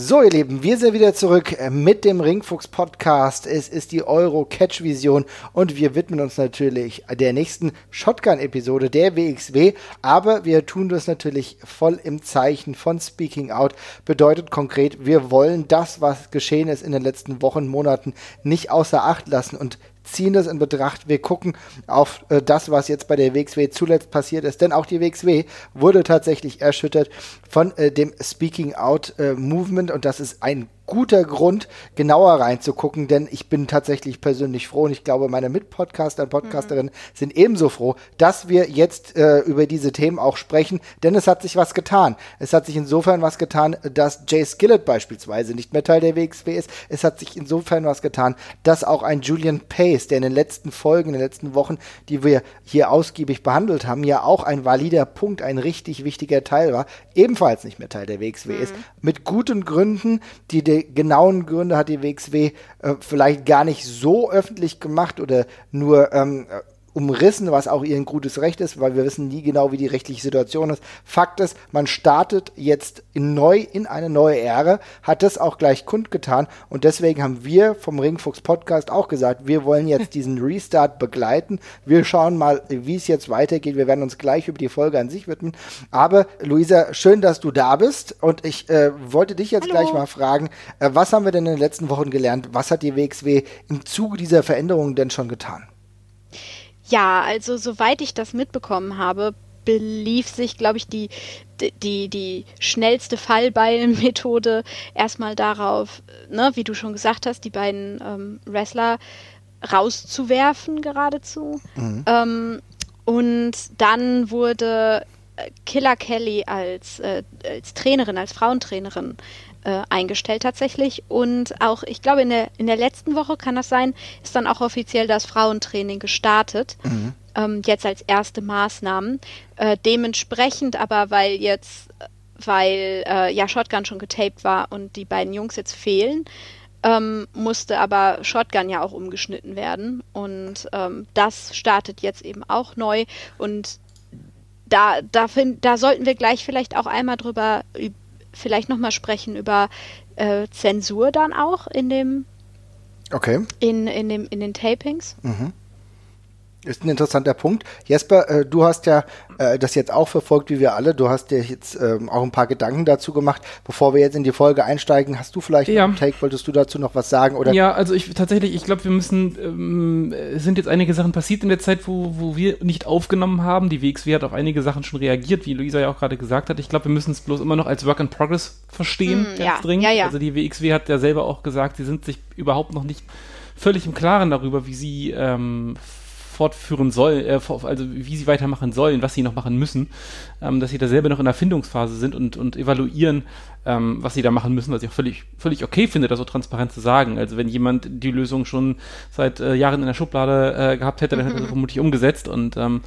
So, ihr Lieben, wir sind wieder zurück äh, mit dem Ringfuchs Podcast. Es ist die Euro Catch Vision und wir widmen uns natürlich der nächsten Shotgun-Episode der WXW. Aber wir tun das natürlich voll im Zeichen von Speaking Out. Bedeutet konkret, wir wollen das, was geschehen ist in den letzten Wochen, Monaten, nicht außer Acht lassen und ziehen das in Betracht. Wir gucken auf äh, das, was jetzt bei der WXW zuletzt passiert ist. Denn auch die WXW wurde tatsächlich erschüttert von äh, dem Speaking Out äh, Movement und das ist ein guter Grund, genauer reinzugucken, denn ich bin tatsächlich persönlich froh und ich glaube, meine Mitpodcaster und Podcasterinnen mhm. sind ebenso froh, dass wir jetzt äh, über diese Themen auch sprechen, denn es hat sich was getan. Es hat sich insofern was getan, dass Jay Skillett beispielsweise nicht mehr Teil der WXW ist. Es hat sich insofern was getan, dass auch ein Julian Pace, der in den letzten Folgen, in den letzten Wochen, die wir hier ausgiebig behandelt haben, ja auch ein valider Punkt, ein richtig wichtiger Teil war, ebenfalls nicht mehr Teil der WXW mhm. ist. Mit guten Gründen, die der genauen Gründe hat die WXW äh, vielleicht gar nicht so öffentlich gemacht oder nur ähm, umrissen, was auch ihr gutes Recht ist, weil wir wissen nie genau, wie die rechtliche Situation ist. Fakt ist, man startet jetzt in neu in eine neue Ära, hat das auch gleich kundgetan und deswegen haben wir vom Ringfuchs Podcast auch gesagt, wir wollen jetzt diesen Restart begleiten. Wir schauen mal, wie es jetzt weitergeht. Wir werden uns gleich über die Folge an sich widmen. Aber Luisa, schön, dass du da bist und ich äh, wollte dich jetzt Hallo. gleich mal fragen, äh, was haben wir denn in den letzten Wochen gelernt? Was hat die WXW im Zuge dieser Veränderungen denn schon getan? Ja, also soweit ich das mitbekommen habe, belief sich, glaube ich, die, die, die schnellste Fallbeilmethode erstmal darauf, ne, wie du schon gesagt hast, die beiden ähm, Wrestler rauszuwerfen geradezu. Mhm. Ähm, und dann wurde Killer Kelly als, äh, als Trainerin, als Frauentrainerin äh, eingestellt tatsächlich. Und auch, ich glaube, in der, in der letzten Woche kann das sein, ist dann auch offiziell das Frauentraining gestartet. Mhm. Ähm, jetzt als erste Maßnahmen. Äh, dementsprechend aber, weil jetzt, weil äh, ja Shotgun schon getaped war und die beiden Jungs jetzt fehlen, ähm, musste aber Shotgun ja auch umgeschnitten werden. Und ähm, das startet jetzt eben auch neu. Und da, da, find, da sollten wir gleich vielleicht auch einmal drüber vielleicht nochmal sprechen über äh, Zensur dann auch in dem Okay. In, in, dem, in den Tapings. Mhm. Ist ein interessanter Punkt. Jesper, äh, du hast ja äh, das jetzt auch verfolgt, wie wir alle. Du hast dir jetzt ähm, auch ein paar Gedanken dazu gemacht. Bevor wir jetzt in die Folge einsteigen, hast du vielleicht ja. einen Take? Wolltest du dazu noch was sagen? Oder? Ja, also ich tatsächlich, ich glaube, wir müssen, ähm, es sind jetzt einige Sachen passiert in der Zeit, wo, wo wir nicht aufgenommen haben. Die WXW hat auf einige Sachen schon reagiert, wie Luisa ja auch gerade gesagt hat. Ich glaube, wir müssen es bloß immer noch als Work in Progress verstehen, mm, ganz ja. dringend. Ja, ja. Also die WXW hat ja selber auch gesagt, sie sind sich überhaupt noch nicht völlig im Klaren darüber, wie sie ähm, fortführen sollen, äh, also wie sie weitermachen sollen, was sie noch machen müssen, ähm, dass sie da selber noch in der Findungsphase sind und, und evaluieren, ähm, was sie da machen müssen, was ich auch völlig, völlig okay finde, das so transparent zu sagen. Also wenn jemand die Lösung schon seit äh, Jahren in der Schublade äh, gehabt hätte, dann hätte er das vermutlich umgesetzt und ähm,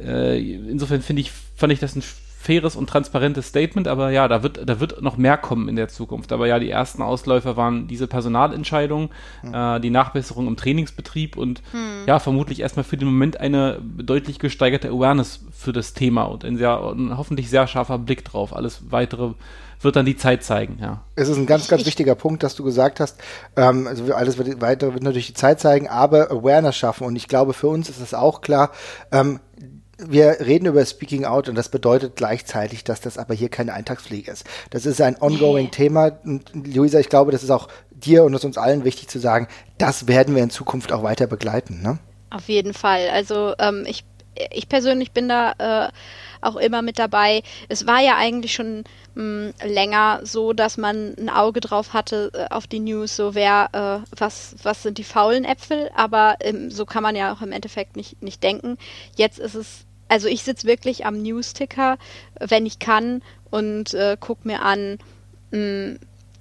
äh, insofern finde ich, fand ich das ein faires und transparentes Statement, aber ja, da wird, da wird noch mehr kommen in der Zukunft. Aber ja, die ersten Ausläufer waren diese Personalentscheidung, mhm. äh, die Nachbesserung im Trainingsbetrieb und mhm. ja, vermutlich erstmal für den Moment eine deutlich gesteigerte Awareness für das Thema und ein sehr, ein hoffentlich sehr scharfer Blick drauf. Alles weitere wird dann die Zeit zeigen, ja. Es ist ein ganz, ganz wichtiger Punkt, dass du gesagt hast. Ähm, also alles wird, weitere wird natürlich die Zeit zeigen, aber Awareness schaffen. Und ich glaube, für uns ist es auch klar, ähm, wir reden über Speaking Out und das bedeutet gleichzeitig, dass das aber hier keine Eintagspflege ist. Das ist ein ongoing. Thema. Und Luisa, ich glaube, das ist auch dir und es uns allen wichtig zu sagen, das werden wir in Zukunft auch weiter begleiten. Ne? Auf jeden Fall. Also ähm, ich, ich persönlich bin da äh, auch immer mit dabei. Es war ja eigentlich schon mh, länger so, dass man ein Auge drauf hatte äh, auf die News, so wer, äh, was, was sind die faulen Äpfel, aber ähm, so kann man ja auch im Endeffekt nicht, nicht denken. Jetzt ist es also ich sitze wirklich am Newsticker, wenn ich kann, und äh, gucke mir an, mh, hm,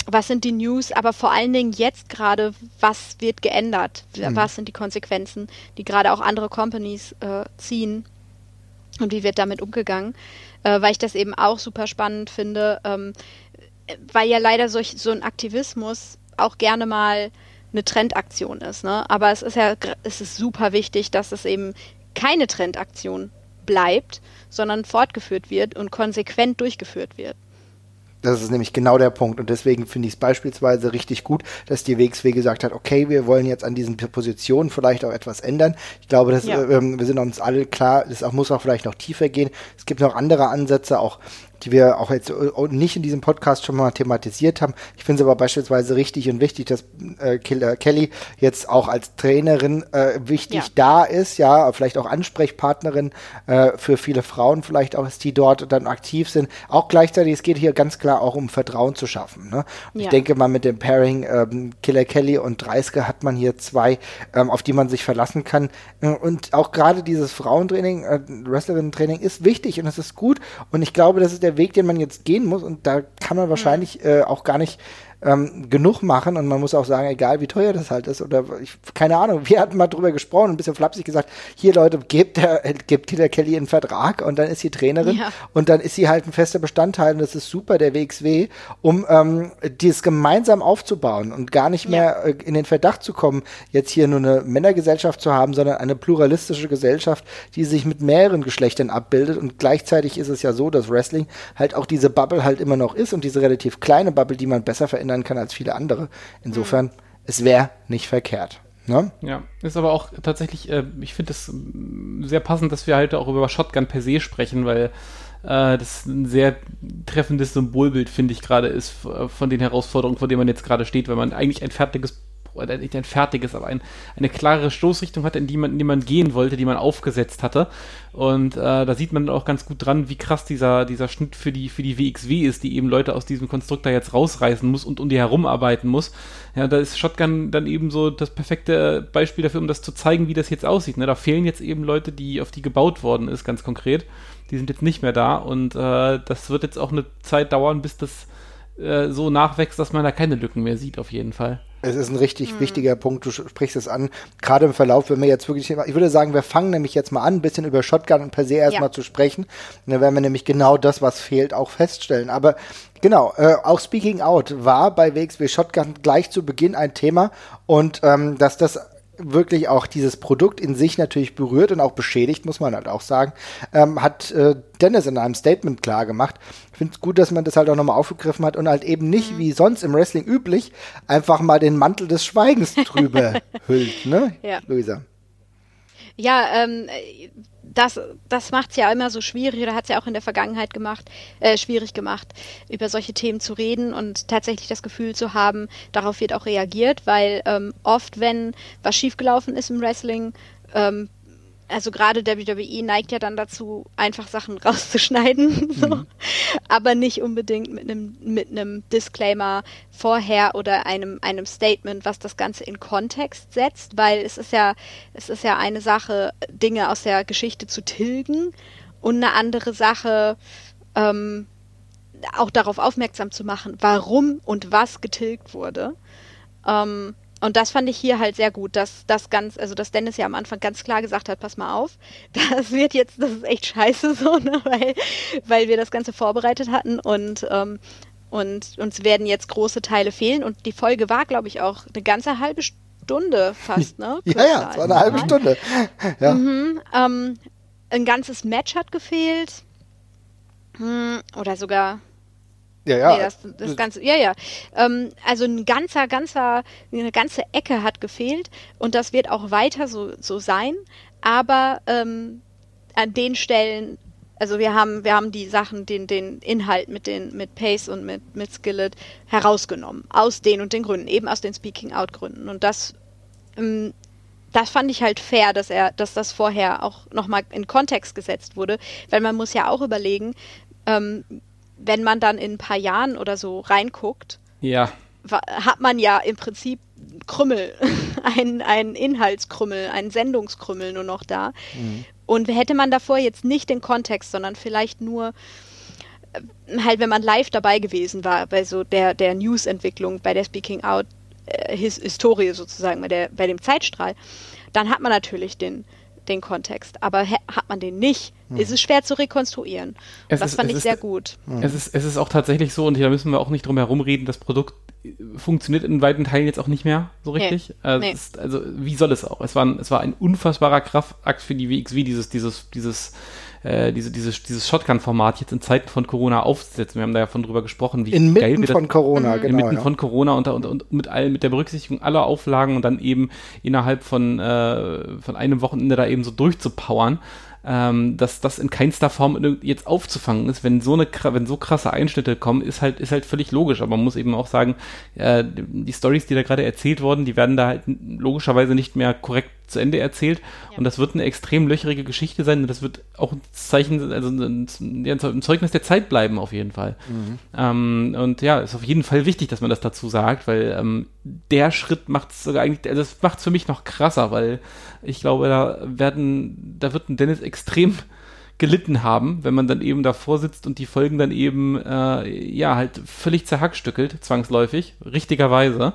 was sind die News, aber vor allen Dingen jetzt gerade, was wird geändert? Mhm. Was sind die Konsequenzen, die gerade auch andere Companies äh, ziehen? Und wie wird damit umgegangen? Äh, weil ich das eben auch super spannend finde, ähm, weil ja leider solch, so ein Aktivismus auch gerne mal eine Trendaktion ist. Ne? Aber es ist ja es ist super wichtig, dass es eben keine Trendaktion bleibt, sondern fortgeführt wird und konsequent durchgeführt wird. Das ist nämlich genau der Punkt. Und deswegen finde ich es beispielsweise richtig gut, dass die WXW gesagt hat, okay, wir wollen jetzt an diesen Positionen vielleicht auch etwas ändern. Ich glaube, dass, ja. äh, wir sind uns alle klar, es muss auch vielleicht noch tiefer gehen. Es gibt noch andere Ansätze, auch die wir auch jetzt äh, nicht in diesem Podcast schon mal thematisiert haben. Ich finde es aber beispielsweise richtig und wichtig, dass äh, Kelly jetzt auch als Trainerin äh, wichtig ja. da ist, ja, vielleicht auch Ansprechpartnerin äh, für viele Frauen, vielleicht auch, die dort dann aktiv sind. Auch gleichzeitig, es geht hier ganz klar auch um Vertrauen zu schaffen. Ne? Ja. Ich denke mal, mit dem Pairing ähm, Killer Kelly und Dreiske hat man hier zwei, ähm, auf die man sich verlassen kann. Äh, und auch gerade dieses Frauentraining, äh, Wrestlerinnen-Training ist wichtig und es ist gut. Und ich glaube, das ist der Weg, den man jetzt gehen muss. Und da kann man wahrscheinlich mhm. äh, auch gar nicht ähm, genug machen und man muss auch sagen, egal wie teuer das halt ist oder ich, keine Ahnung, wir hatten mal drüber gesprochen, ein bisschen flapsig gesagt, hier Leute, gebt der, gebt der Kelly einen Vertrag und dann ist sie Trainerin ja. und dann ist sie halt ein fester Bestandteil und das ist super, der WXW, um ähm, dieses gemeinsam aufzubauen und gar nicht mehr ja. äh, in den Verdacht zu kommen, jetzt hier nur eine Männergesellschaft zu haben, sondern eine pluralistische Gesellschaft, die sich mit mehreren Geschlechtern abbildet und gleichzeitig ist es ja so, dass Wrestling halt auch diese Bubble halt immer noch ist und diese relativ kleine Bubble, die man besser verändert verändern kann als viele andere. Insofern, mhm. es wäre nicht verkehrt. Ne? Ja, ist aber auch tatsächlich, äh, ich finde es sehr passend, dass wir halt auch über Shotgun per se sprechen, weil äh, das ein sehr treffendes Symbolbild, finde ich, gerade ist von den Herausforderungen, vor denen man jetzt gerade steht, weil man eigentlich ein fertiges oder nicht ein fertiges, aber ein, eine klare Stoßrichtung hatte, in die man, in die man gehen wollte, die man aufgesetzt hatte. Und äh, da sieht man auch ganz gut dran, wie krass dieser, dieser Schnitt für die, für die WXW ist, die eben Leute aus diesem Konstruktor jetzt rausreißen muss und um die herumarbeiten muss. Ja, da ist Shotgun dann eben so das perfekte Beispiel dafür, um das zu zeigen, wie das jetzt aussieht. Ne? Da fehlen jetzt eben Leute, die, auf die gebaut worden ist, ganz konkret. Die sind jetzt nicht mehr da und äh, das wird jetzt auch eine Zeit dauern, bis das äh, so nachwächst, dass man da keine Lücken mehr sieht, auf jeden Fall. Es ist ein richtig hm. wichtiger Punkt, du sprichst es an. Gerade im Verlauf, wenn wir jetzt wirklich, ich würde sagen, wir fangen nämlich jetzt mal an, ein bisschen über Shotgun und per se erstmal ja. zu sprechen. Und dann werden wir nämlich genau das, was fehlt, auch feststellen. Aber genau, äh, auch Speaking Out war bei WXW Shotgun gleich zu Beginn ein Thema und ähm, dass das wirklich auch dieses Produkt in sich natürlich berührt und auch beschädigt, muss man halt auch sagen, ähm, hat äh, Dennis in einem Statement klar gemacht. Ich finde es gut, dass man das halt auch nochmal aufgegriffen hat und halt eben nicht mhm. wie sonst im Wrestling üblich einfach mal den Mantel des Schweigens drüber hüllt, ne, ja. Luisa? Ja, ähm, das, das macht es ja immer so schwierig oder hat es ja auch in der Vergangenheit gemacht, äh, schwierig gemacht, über solche Themen zu reden und tatsächlich das Gefühl zu haben, darauf wird auch reagiert, weil ähm, oft, wenn was schiefgelaufen ist im Wrestling, ähm, also gerade WWE neigt ja dann dazu, einfach Sachen rauszuschneiden, so. Mhm. aber nicht unbedingt mit einem mit einem Disclaimer vorher oder einem einem Statement, was das Ganze in Kontext setzt, weil es ist ja es ist ja eine Sache, Dinge aus der Geschichte zu tilgen und eine andere Sache ähm, auch darauf aufmerksam zu machen, warum und was getilgt wurde. Ähm, und das fand ich hier halt sehr gut, dass das ganz, also dass Dennis ja am Anfang ganz klar gesagt hat, pass mal auf, das wird jetzt, das ist echt scheiße so, ne, weil, weil wir das Ganze vorbereitet hatten und ähm, und uns werden jetzt große Teile fehlen und die Folge war, glaube ich, auch eine ganze halbe Stunde fast, ne? ja, ja, es war eine halbe Stunde. Ja. Mhm, ähm, ein ganzes Match hat gefehlt. Hm, oder sogar ja, ja. Nee, das, das ganze, ja, ja. Ähm, also ein ganzer, ganzer, eine ganze Ecke hat gefehlt und das wird auch weiter so, so sein. Aber ähm, an den Stellen, also wir haben, wir haben die Sachen, den, den Inhalt mit den, mit Pace und mit, mit Skillet herausgenommen. Aus den und den Gründen, eben aus den Speaking-out-Gründen. Und das, ähm, das fand ich halt fair, dass er, dass das vorher auch nochmal in Kontext gesetzt wurde, weil man muss ja auch überlegen, ähm, wenn man dann in ein paar Jahren oder so reinguckt, ja. hat man ja im Prinzip Krümmel, einen, einen Inhaltskrümmel, einen Sendungskrümmel nur noch da. Mhm. Und hätte man davor jetzt nicht den Kontext, sondern vielleicht nur äh, halt, wenn man live dabei gewesen war, bei so der, der News-Entwicklung, bei der Speaking Out äh, His Historie sozusagen, bei, der, bei dem Zeitstrahl, dann hat man natürlich den, den Kontext. Aber hat man den nicht, hm. ist es schwer zu rekonstruieren. das ist, fand ich ist, sehr gut. Hm. Es ist, es ist auch tatsächlich so, und da müssen wir auch nicht drum herum reden, das Produkt funktioniert in weiten Teilen jetzt auch nicht mehr so richtig. Nee. Also, nee. ist, also, wie soll es auch? Es war, ein, es war ein unfassbarer Kraftakt für die WXW, dieses, dieses, dieses äh, diese, diese, dieses Shotgun-Format jetzt in Zeiten von Corona aufzusetzen. Wir haben da ja von drüber gesprochen, wie Inmitten geil wir das, von Corona, genau. inmitten ja. von Corona und, und, und mit, all, mit der Berücksichtigung aller Auflagen und dann eben innerhalb von, äh, von einem Wochenende da eben so durchzupowern, ähm, dass das in keinster Form jetzt aufzufangen ist. Wenn so eine wenn so krasse Einschnitte kommen, ist halt ist halt völlig logisch. Aber man muss eben auch sagen, äh, die Stories, die da gerade erzählt wurden, die werden da halt logischerweise nicht mehr korrekt zu Ende erzählt. Und das wird eine extrem löcherige Geschichte sein und das wird auch ein Zeichen, also ein, ja, ein Zeugnis der Zeit bleiben auf jeden Fall. Ähm, und ja, ist auf jeden Fall wichtig, dass man das dazu sagt, weil ähm, der Schritt macht es sogar eigentlich, also das macht es für mich noch krasser, weil ich glaube, da werden, da wird ein Dennis extrem gelitten haben, wenn man dann eben davor sitzt und die Folgen dann eben äh, ja halt völlig zerhackstückelt, zwangsläufig, richtigerweise.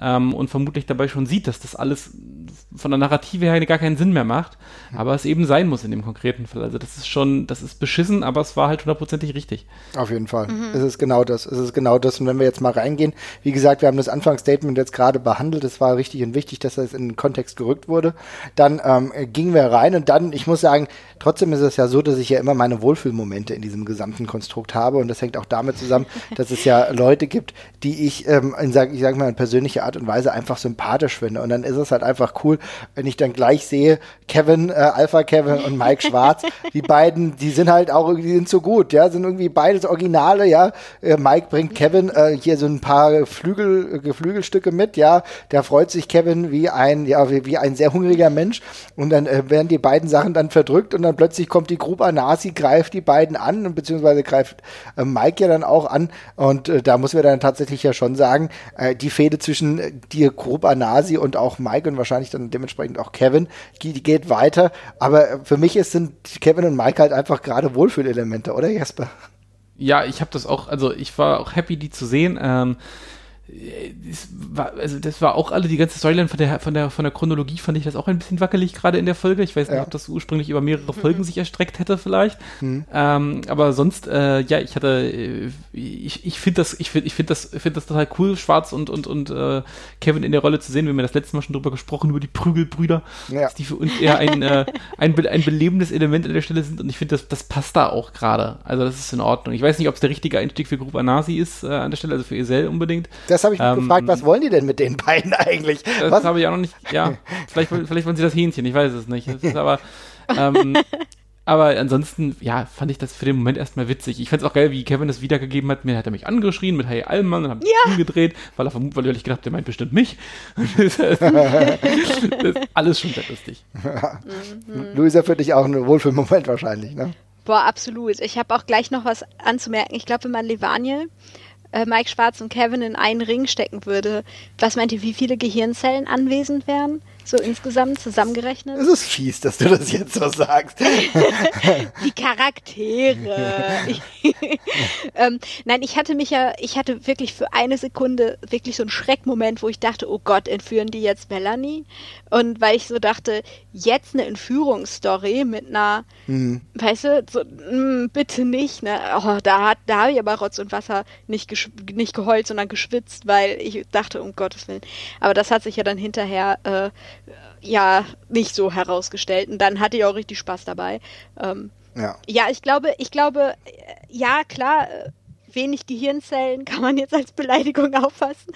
Ähm, und vermutlich dabei schon sieht, dass das alles von der Narrative her gar keinen Sinn mehr macht, aber es eben sein muss in dem konkreten Fall. Also das ist schon, das ist beschissen, aber es war halt hundertprozentig richtig. Auf jeden Fall. Es ist genau das. Es ist genau das. Und wenn wir jetzt mal reingehen, wie gesagt, wir haben das Anfangsstatement jetzt gerade behandelt. Es war richtig und wichtig, dass das in den Kontext gerückt wurde. Dann ähm, gingen wir rein und dann, ich muss sagen, trotzdem ist es ja so, dass ich ja immer meine Wohlfühlmomente in diesem gesamten Konstrukt habe. Und das hängt auch damit zusammen, dass es ja Leute gibt, die ich, ähm, in, sag, ich sag mal, in persönlicher Art und Weise einfach sympathisch finde. Und dann ist es halt einfach cool, wenn ich dann gleich sehe, Kevin, äh, Alpha Kevin und Mike Schwarz, die beiden, die sind halt auch irgendwie, die sind so gut, ja, sind irgendwie beides Originale, ja. Äh, Mike bringt Kevin äh, hier so ein paar Flügel, Geflügelstücke mit, ja. Der freut sich Kevin wie ein, ja, wie, wie ein sehr hungriger Mensch. Und dann äh, werden die beiden Sachen dann verdrückt und dann plötzlich kommt die Gruppe Nasi, greift die beiden an und beziehungsweise greift äh, Mike ja dann auch an. Und äh, da muss wir dann tatsächlich ja schon sagen, äh, die Fehde zwischen äh, dir Gruppe Nasi und auch Mike und wahrscheinlich dann dementsprechend auch Kevin, die, die geht weiter. Aber äh, für mich ist, sind Kevin und Mike halt einfach gerade Wohlfühlelemente, oder Jesper? Ja, ich habe das auch, also ich war auch happy, die zu sehen. Ähm, das war, also das war auch alle, die ganze Storyline von der, von der, von der Chronologie fand ich das auch ein bisschen wackelig gerade in der Folge. Ich weiß nicht, Ja. ob das ursprünglich über mehrere Folgen sich erstreckt hätte vielleicht. Ähm, aber sonst, äh, ja, ich hatte, äh, ich, ich finde das, ich finde, ich finde das, finde das total cool, Schwarz und, und, und äh, Kevin in der Rolle zu sehen. Wir haben ja das letzte Mal schon drüber gesprochen, über die Prügelbrüder, Ja. dass die für uns eher ein, äh, ein, ein belebendes Element an der Stelle sind und ich finde, das, das passt da auch gerade. Also das ist in Ordnung. Ich weiß nicht, ob es der richtige Einstieg für Gruppe Anasi ist äh, an der Stelle, also für Isel unbedingt. Das habe ich mich Ähm, gefragt, was wollen die denn mit den beiden eigentlich? Das Was? habe ich auch noch nicht, ja, vielleicht, wollen- vielleicht wollen sie das Hähnchen, ich weiß es nicht. Das ist aber, ähm, aber ansonsten, ja, fand ich das für den Moment erstmal witzig. Ich fand es auch geil, wie Kevin das wiedergegeben hat. Mir hat er mich angeschrien mit Hey Allmann und hab mich umgedreht, weil er vermutlich, weil ich gedacht, der meint bestimmt mich. das ist alles schon sehr lustig. Luisa für dich auch ein Wohlfühlmoment wahrscheinlich, ne? Boah, absolut. Ich habe auch gleich noch was anzumerken. Ich glaube, wenn man Levaniel, äh, Mike Schwarz und Kevin in einen Ring stecken würde, was meint ihr, wie viele Gehirnzellen anwesend wären? So insgesamt zusammengerechnet? Es ist fies, dass du das jetzt so sagst. Die Charaktere. ähm, nein, ich hatte mich ja, ich hatte wirklich für eine Sekunde wirklich so einen Schreckmoment, wo ich dachte, oh Gott, entführen die jetzt Melanie? Und weil ich so dachte, jetzt eine Entführungsstory mit einer, weißt du, so, mm, bitte nicht, ne? Oh, da hat, da habe ich aber Rotz und Wasser nicht, nicht geheult, sondern geschwitzt, weil ich dachte, um Gottes Willen. Aber das hat sich ja dann hinterher äh, ja nicht so herausgestellt. Und dann hatte ich auch richtig Spaß dabei. Ähm, Ja. ja, ich glaube, ich glaube, äh, ja, klar, äh, wenig Gehirnzellen kann man jetzt als Beleidigung auffassen.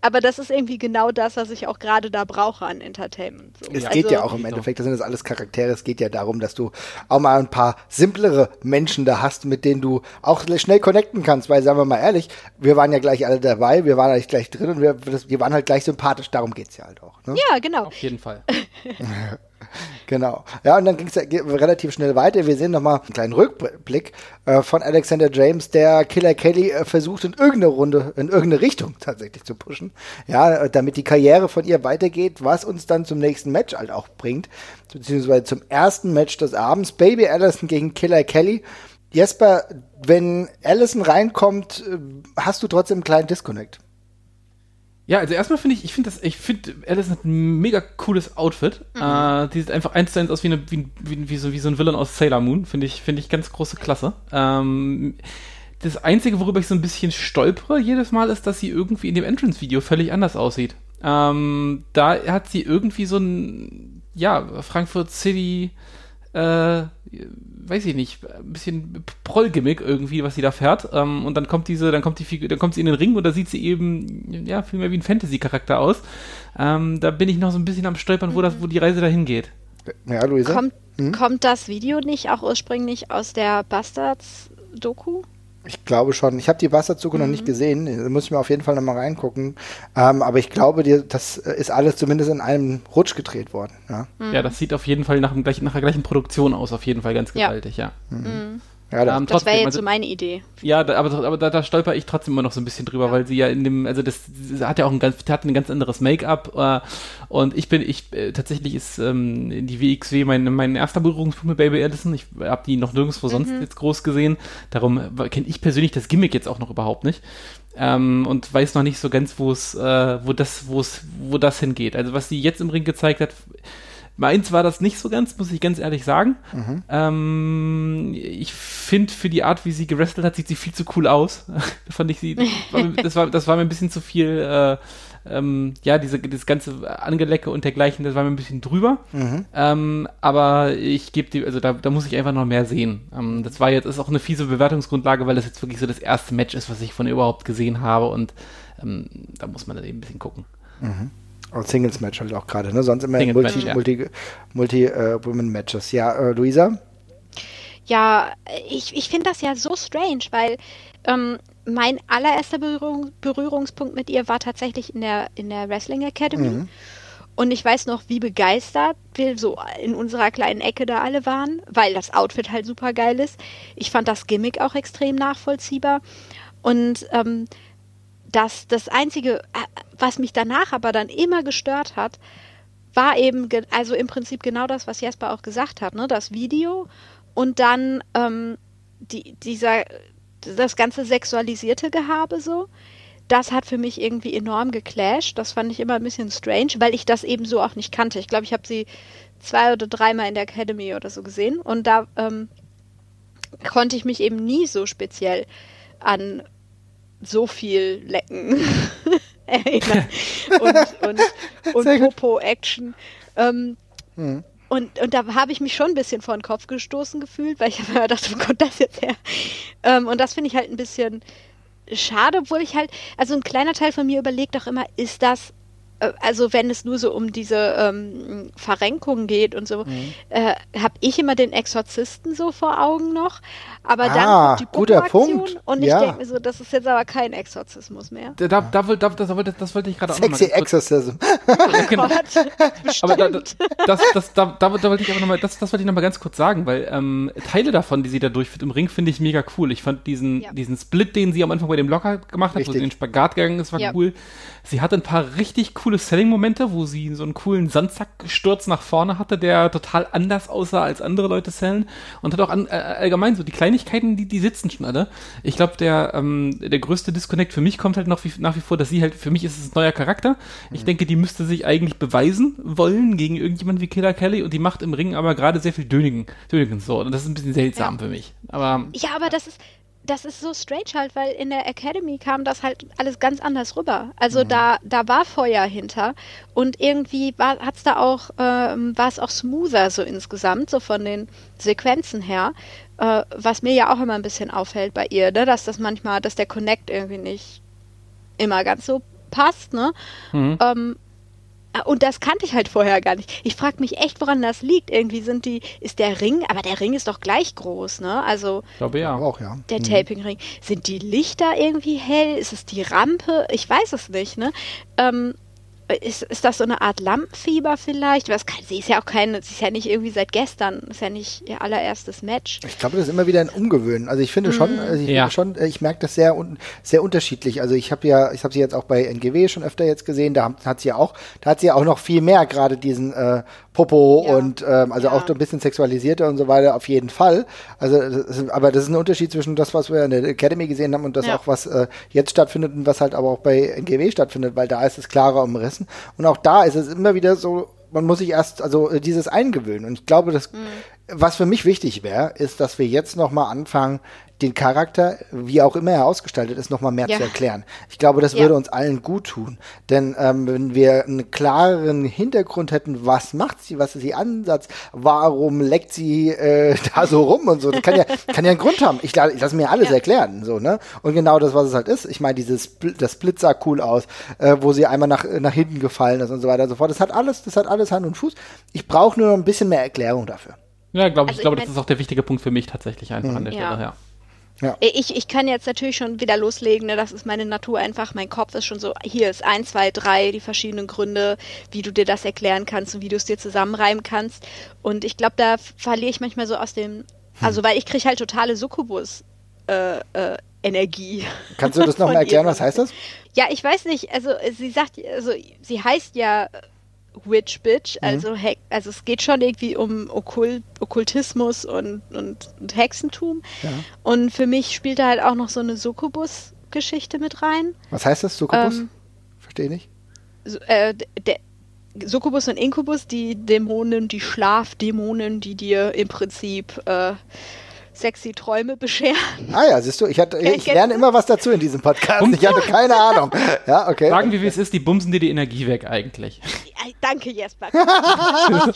Aber das ist irgendwie genau das, was ich auch gerade da brauche an Entertainment. So. Es Also, geht ja auch im Endeffekt, das sind das alles Charaktere, es geht ja darum, dass du auch mal ein paar simplere Menschen da hast, mit denen du auch schnell connecten kannst, weil, sagen wir mal ehrlich, wir waren ja gleich alle dabei, wir waren eigentlich gleich drin und wir, wir waren halt gleich sympathisch, darum geht's ja halt auch. Ne? Ja, genau. Auf jeden Fall. Genau. Ja, und dann ging es relativ schnell weiter. Wir sehen nochmal einen kleinen Rückblick äh, von Alexander James, der Killer Kelly äh, versucht, in irgendeine Runde, in irgendeine Richtung tatsächlich zu pushen. Ja, äh, damit die Karriere von ihr weitergeht, was uns dann zum nächsten Match halt auch bringt. Beziehungsweise zum ersten Match des Abends. Baby Allison gegen Killer Kelly. Jesper, wenn Allison reinkommt, äh, hast du trotzdem einen kleinen Disconnect. Ja, also erstmal finde ich, ich finde das, ich finde, Alice hat ein mega cooles Outfit. Äh, die sieht einfach eins zu eins aus wie, eine, wie, wie, wie, so, wie so ein Villain aus Sailor Moon. Finde ich, finde ich ganz große Klasse. Ähm, das Einzige, worüber ich so ein bisschen stolpere jedes Mal, ist, dass sie irgendwie in dem Entrance-Video völlig anders aussieht. Ähm, da hat sie irgendwie so ein, ja, Frankfurt City, äh, weiß ich nicht, ein bisschen Prollgimmick irgendwie, was sie da fährt. Ähm, und dann kommt diese, dann kommt die Figur, dann kommt sie in den Ring und da sieht sie eben, ja, viel mehr wie ein Fantasy-Charakter aus. Ähm, da bin ich noch so ein bisschen am Stolpern, wo das, wo die Reise dahin geht. Ja, Luisa? Kommt, hm? kommt das Video nicht auch ursprünglich aus der Bastards-Doku? Ich glaube schon. Ich habe die Wasserzucker mhm. noch nicht mhm. gesehen. Da muss ich mir auf jeden Fall nochmal reingucken. Ähm, aber ich glaube, die, das ist alles zumindest in einem Rutsch gedreht worden. Ja, mhm. ja das sieht auf jeden Fall nach, nach der gleichen Produktion aus. Auf jeden Fall ganz gewaltig, ja. ja. Mhm. Ja, das, ähm, das wäre jetzt also, so meine Idee. Ja, da, aber, aber da, da stolper ich trotzdem immer noch so ein bisschen drüber, ja. weil sie ja in dem, also das, das hat ja auch ein ganz, hat ein ganz anderes Make-up äh, und ich bin, ich äh, tatsächlich ist ähm, die WXW mein, mein erster Berührungspunkt mit Baby Allison. Ich habe die noch nirgendwo mhm. sonst jetzt groß gesehen. Darum äh, kenne ich persönlich das Gimmick jetzt auch noch überhaupt nicht. Ähm, und weiß noch nicht so ganz, wo es, äh, wo das, wo es, wo das hingeht. Also was sie jetzt im Ring gezeigt hat, Meins war das nicht so ganz, muss ich ganz ehrlich sagen. Mhm. Ähm, ich finde, für die Art, wie sie gewrestelt hat, sieht sie viel zu cool aus. fand ich sie, das war, das war mir ein bisschen zu viel, äh, ähm, ja, diese, das ganze Angelecke und dergleichen, das war mir ein bisschen drüber. Mhm. Ähm, aber ich gebe die, also da, da muss ich einfach noch mehr sehen. Ähm, das war jetzt, ist auch eine fiese Bewertungsgrundlage, weil das jetzt wirklich so das erste Match ist, was ich von ihr überhaupt gesehen habe und ähm, da muss man dann eben ein bisschen gucken. Mhm. Und Singles-Match halt auch gerade, ne? Sonst immer Multi, ja. Multi, Multi äh. Ja, äh, Luisa? Ja, ich, ich finde das ja so strange, weil ähm, mein allererster Berührung, Berührungspunkt mit ihr war tatsächlich in der, in der Wrestling Academy. Mhm. Und ich weiß noch, wie begeistert wir so in unserer kleinen Ecke da alle waren, weil das Outfit halt super geil ist. Ich fand das Gimmick auch extrem nachvollziehbar. Und ähm, das, das Einzige, äh, was mich danach aber dann immer gestört hat, war eben, also im Prinzip genau das, was Jesper auch gesagt hat, ne? das Video und dann ähm, die, dieser, das ganze sexualisierte Gehabe so. Das hat für mich irgendwie enorm geclasht. Das fand ich immer ein bisschen strange, weil ich das eben so auch nicht kannte. Ich glaube, ich habe sie zwei oder dreimal in der Academy oder so gesehen und da ähm, konnte ich mich eben nie so speziell an so viel Lecken erinnern und, und, und Popo-Action. Ähm, mhm. Und, und da habe ich mich schon ein bisschen vor den Kopf gestoßen gefühlt, weil ich habe gedacht, wo kommt das jetzt her? Ähm, und das finde ich halt ein bisschen schade, obwohl ich halt, also ein kleiner Teil von mir überlegt auch immer, ist das also wenn es nur so um diese ähm, Verrenkung geht und so, mhm. äh, habe ich immer den Exorzisten so vor Augen noch. Aber ah, dann kommt die guter Punkt. und ja. ich denke mir so, das ist jetzt aber kein Exorzismus mehr. Da, da, da, da das, wollte, das wollte ich gerade auch Sexy Exorcism. ja, genau. aber da, das, das, da, da, da wollte ich aber nochmal, das, das wollte ich nochmal ganz kurz sagen, weil ähm, Teile davon, die sie da durchführt im Ring, finde ich mega cool. Ich fand diesen, ja. diesen Split, den sie am Anfang bei dem Locker gemacht hat, Richtig. wo sie in den Spagat gegangen ist, war ja. cool. Sie hatte ein paar richtig coole Selling-Momente, wo sie so einen coolen Sandsacksturz nach vorne hatte, der total anders aussah als andere Leute sellen. Und hat auch an, äh, allgemein so die Kleinigkeiten, die, die sitzen schon alle. Ich glaube, der, ähm, der größte Disconnect für mich kommt halt noch wie, nach wie vor, dass sie halt, für mich ist es ein neuer Charakter. Ich mhm. denke, die müsste sich eigentlich beweisen wollen gegen irgendjemand wie Killer Kelly und die macht im Ring aber gerade sehr viel Dönigen, Dönigen so. Und das ist ein bisschen seltsam ja. für mich. Aber, ja, aber das ist, das ist so strange halt, weil in der Academy kam das halt alles ganz anders rüber. Also mhm. da, da war Feuer hinter und irgendwie war hat's da auch, ähm, war es auch smoother so insgesamt, so von den Sequenzen her. Äh, was mir ja auch immer ein bisschen auffällt bei ihr, ne? dass das manchmal, dass der Connect irgendwie nicht immer ganz so passt, ne? Mhm. Ähm, und das kannte ich halt vorher gar nicht. Ich frage mich echt, woran das liegt. Irgendwie sind die, ist der Ring, aber der Ring ist doch gleich groß, ne? Also. Ich glaube ja. Auch, ja. Der mhm. Taping-Ring. Sind die Lichter irgendwie hell? Ist es die Rampe? Ich weiß es nicht, ne? Ähm, ist, ist das so eine Art Lampenfieber vielleicht? Was kann, sie ist ja auch keine, sie ist ja nicht irgendwie seit gestern, ist ja nicht ihr allererstes Match. Ich glaube, das ist immer wieder ein Umgewöhnen. Also ich finde schon, also ich ja. schon, äh, ich merke das sehr sehr unterschiedlich. Also ich habe ja, ich habe sie jetzt auch bei NGW schon öfter jetzt gesehen, da hat sie ja auch, da hat sie ja auch noch viel mehr gerade diesen äh, Popo ja. und ähm, also ja. auch so ein bisschen sexualisierter und so weiter auf jeden Fall. Also das ist, aber das ist ein Unterschied zwischen das, was wir in der Academy gesehen haben und das auch, was äh, jetzt stattfindet und was halt aber auch bei NGW stattfindet, weil da ist es klarer umrissen. Und auch da ist es immer wieder so, man muss sich erst, also äh, dieses eingewöhnen. Und ich glaube, das, mhm. Was für mich wichtig wäre, ist, dass wir jetzt nochmal anfangen, den Charakter, wie auch immer er ausgestaltet ist, nochmal mehr ja. zu erklären. Ich glaube, das ja. würde uns allen gut tun. Denn ähm, wenn wir einen klareren Hintergrund hätten, was macht sie, was ist ihr Ansatz, warum leckt sie äh, da so rum und so, das kann ja, kann ja einen Grund haben. Ich, ich lasse mir alles ja. erklären. So, ne? Und genau das, was es halt ist. Ich meine, dieses das Split sah cool aus, äh, wo sie einmal nach, nach hinten gefallen ist und so weiter und so fort. Das hat alles, das hat alles Hand und Fuß. Ich brauche nur noch ein bisschen mehr Erklärung dafür. Ja, glaube also ich, glaube, das ist auch der wichtige Punkt für mich tatsächlich einfach mhm. an der Stelle, ja. Ja. Ich, ich kann jetzt natürlich schon wieder loslegen, ne? das ist meine Natur einfach. Mein Kopf ist schon so, hier ist eins, zwei, drei, die verschiedenen Gründe, wie du dir das erklären kannst und wie du es dir zusammenreimen kannst. Und ich glaube, da verliere ich manchmal so aus dem, hm. also weil ich kriege halt totale Succubus. Äh, äh, Energie. Kannst du das nochmal erklären, was heißt das? Ja, ich weiß nicht, also sie sagt, also sie heißt ja Witch Bitch, mhm. also, mhm. also es geht schon irgendwie um Okkult, Okkultismus und, und, und Hexentum. Ja. Und für mich spielt da halt auch noch so eine Succubus-Geschichte mit rein. Was heißt das, Succubus? Ähm, Verstehe nicht. So, äh, der, Succubus und Inkubus, die Dämonen, die Schlafdämonen, die dir im Prinzip äh, sexy Träume bescheren. Ah ja, siehst du, ich, hatte, ich lerne immer was dazu in diesem Podcast. Ich hatte keine Ahnung. Ja, okay. Sagen wir, wie es ist, die bumsen dir die Energie weg eigentlich. Danke, Jesper. ja,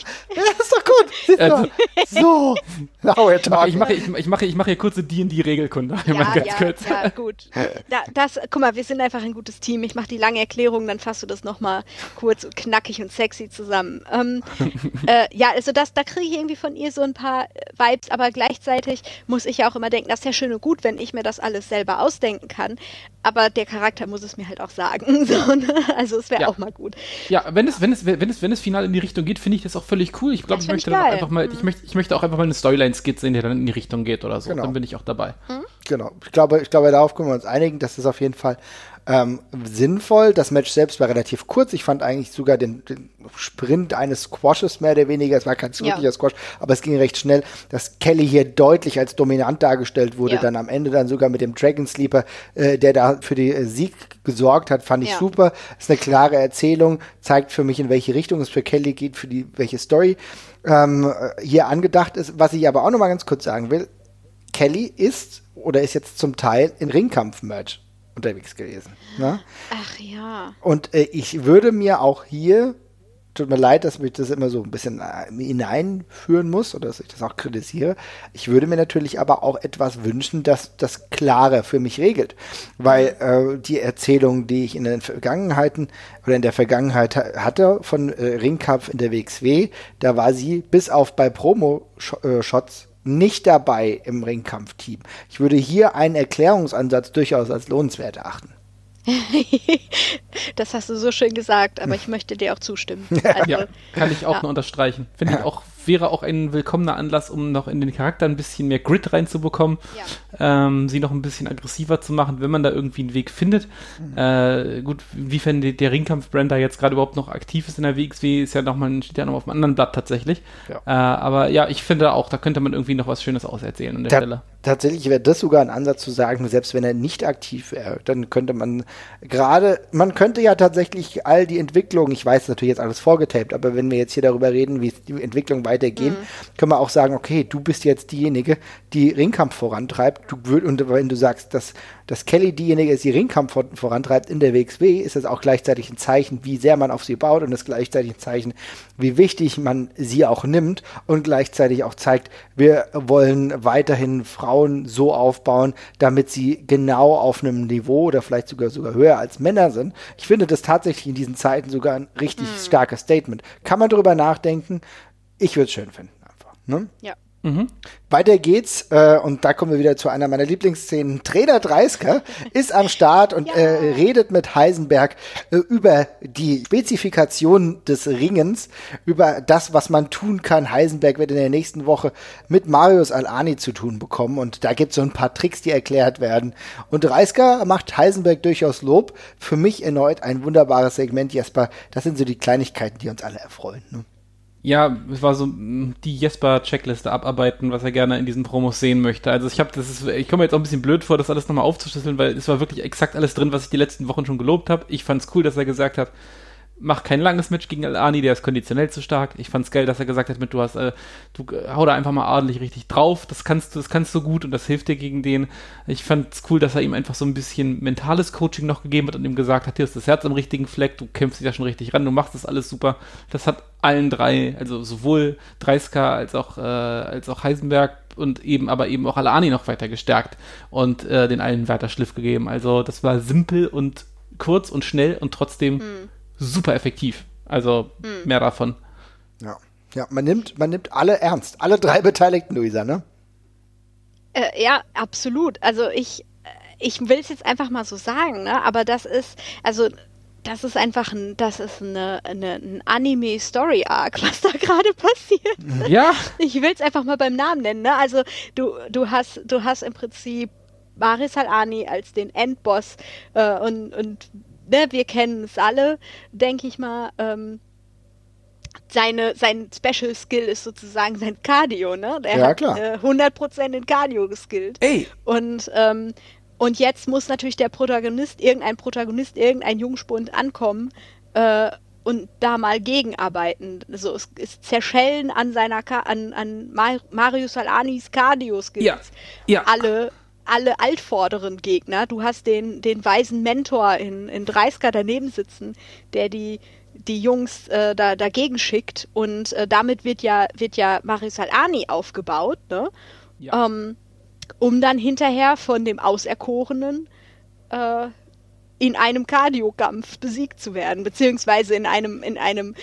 ist doch gut. So, now we're talking. Ich mache, ich mache, ich mache, ich mache hier kurze D&D-Regelkunde. Ja, ja, kurz. ja, gut. Da, das, guck mal, wir sind einfach ein gutes Team. Ich mache die lange Erklärung, dann fasst du das nochmal kurz, knackig und sexy zusammen. Ähm, äh, ja, also das, da kriege ich irgendwie von ihr so ein paar Vibes, aber gleichzeitig muss ich ja auch immer denken, das ist ja schön und gut, wenn ich mir das alles selber ausdenken kann, aber der Charakter muss es mir halt auch sagen. So, ne? Also es wäre ja. auch mal gut. Ja, wenn es, wenn es, wenn es, wenn es final in die Richtung geht, finde ich das auch völlig cool. Ich glaube, ich möchte ich einfach mal, ich mhm. möchte, ich möchte auch einfach mal eine Storyline-Skizze, in der dann in die Richtung geht oder so. Genau. Dann bin ich auch dabei. Mhm. Genau. Ich glaube, ich glaube, darauf können wir uns einigen, dass das auf jeden Fall ähm, sinnvoll. Das Match selbst war relativ kurz. Ich fand eigentlich sogar den, den Sprint eines Squashes mehr oder weniger. Es war kein wirklicher ja. Squash, aber es ging recht schnell, dass Kelly hier deutlich als dominant dargestellt wurde. Ja. Dann am Ende dann sogar mit dem Dragon Sleeper, äh, der da für den äh, Sieg gesorgt hat, fand ich ja. super. Ist eine klare Erzählung, zeigt für mich, in welche Richtung es für Kelly geht, für die welche Story ähm, hier angedacht ist. Was ich aber auch noch mal ganz kurz sagen will, Kelly ist oder ist jetzt zum Teil in Ringkampf-Merch unterwegs gewesen. Ne? Ach ja. Und äh, ich würde mir auch hier, tut mir leid, dass mich das immer so ein bisschen äh, hineinführen muss oder dass ich das auch kritisiere, ich würde mir natürlich aber auch etwas wünschen, dass das klarer für mich regelt. Weil äh, die Erzählung, die ich in den Vergangenheiten oder in der Vergangenheit hatte von äh, Ringkampf in der WXW, da war sie bis auf bei Promo-Shots nicht dabei im Ringkampfteam. Ich würde hier einen Erklärungsansatz durchaus als lohnenswert erachten. das hast du so schön gesagt, aber ich möchte dir auch zustimmen. Also, ja, kann ich auch ja. nur unterstreichen. Finde ich auch wäre auch ein willkommener Anlass, um noch in den Charakter ein bisschen mehr Grit reinzubekommen, ja. ähm, sie noch ein bisschen aggressiver zu machen, wenn man da irgendwie einen Weg findet. Mhm. Äh, gut, inwiefern der Ringkampf-Brand da jetzt gerade überhaupt noch aktiv ist in der WXW, ist ja nochmal, steht ja noch auf einem anderen Blatt tatsächlich. Ja. Äh, aber ja, ich finde auch, da könnte man irgendwie noch was Schönes auserzählen an der Ta Stelle. Tatsächlich wäre das sogar ein Ansatz zu sagen, selbst wenn er nicht aktiv wäre, dann könnte man gerade, man könnte ja tatsächlich all die Entwicklung, ich weiß natürlich jetzt alles vorgetaped, aber wenn wir jetzt hier darüber reden, wie die Entwicklung weiter weitergehen, mhm. können wir auch sagen, okay, du bist jetzt diejenige, die Ringkampf vorantreibt. Du würd, und wenn du sagst, dass, dass Kelly diejenige ist, die Ringkampf vorantreibt in der WXW, ist das auch gleichzeitig ein Zeichen, wie sehr man auf sie baut und ist gleichzeitig ein Zeichen, wie wichtig man sie auch nimmt und gleichzeitig auch zeigt, wir wollen weiterhin Frauen so aufbauen, damit sie genau auf einem Niveau oder vielleicht sogar sogar höher als Männer sind. Ich finde das tatsächlich in diesen Zeiten sogar ein richtig mhm. starkes Statement. Kann man darüber nachdenken, ich würde es schön finden, einfach. Ne? Ja. Mhm. Weiter geht's, äh, und da kommen wir wieder zu einer meiner Lieblingsszenen. Trainer Dreisker ist am Start und ja. äh, redet mit Heisenberg äh, über die Spezifikation des Ringens, über das, was man tun kann. Heisenberg wird in der nächsten Woche mit Marius Alani zu tun bekommen und da gibt's so ein paar Tricks, die erklärt werden. Und Dreisker macht Heisenberg durchaus Lob. Für mich erneut ein wunderbares Segment, Jesper. Das sind so die Kleinigkeiten, die uns alle erfreuen. Ne? Ja, es war so mm, die Jesper-Checkliste abarbeiten, was er gerne in diesen Promos sehen möchte. Also ich habe das ist, ich komme jetzt auch ein bisschen blöd vor, das alles nochmal aufzuschlüsseln, weil es war wirklich exakt alles drin, was ich die letzten Wochen schon gelobt habe. Ich fand es cool, dass er gesagt hat, mach kein langes Match gegen Al-Ani, der ist konditionell zu stark. Ich fand's geil, dass er gesagt hat, mit du hast, äh, du hau da einfach mal ordentlich richtig drauf. Das kannst du, das kannst du gut und das hilft dir gegen den. Ich fand's cool, dass er ihm einfach so ein bisschen mentales Coaching noch gegeben hat und ihm gesagt hat, hier ist das Herz am richtigen Fleck, du kämpfst dich da schon richtig ran, du machst das alles super. Das hat allen drei, also sowohl Dreiska als auch, äh, als auch Heisenberg und eben, aber eben auch Al-Ani noch weiter gestärkt und äh, den allen weiter Schliff gegeben. Also das war simpel und kurz und schnell und trotzdem mhm super effektiv. Also hm. mehr davon. Ja. Ja, man nimmt, man nimmt alle ernst. Alle drei Beteiligten, Luisa, ne? Äh, ja, absolut. Also ich, ich will es jetzt einfach mal so sagen, ne? Aber das ist, also das ist einfach ein, das ist eine, eine, ein Anime-Story-Arc, was da gerade passiert. Ja. Ich will es einfach mal beim Namen nennen, ne? Also du, du hast, du hast im Prinzip Maris Al-Ani als den Endboss äh, und, und ne, wir kennen es alle, denke ich mal. Ähm, seine, sein Special Skill ist sozusagen sein Cardio, ne? Er ja, hat klar. Äh, 100% in Cardio geskillt. Ey. Und, ähm, und jetzt muss natürlich der Protagonist, irgendein Protagonist, irgendein Jungspund ankommen äh, und da mal gegenarbeiten. So, es, es zerschellen an seiner, Ka an, an Marius Alanis Cardio-Skills. Ja. ja. Alle alle altvorderen Gegner. Du hast den, den weisen Mentor in, in Dreisker daneben sitzen, der die, die Jungs äh, da, dagegen schickt. Und äh, damit wird ja, wird ja Marisal Ani aufgebaut, ne? Ja. Ähm, um dann hinterher von dem Auserkorenen äh, in einem Kardiokampf besiegt zu werden, beziehungsweise in einem, in einem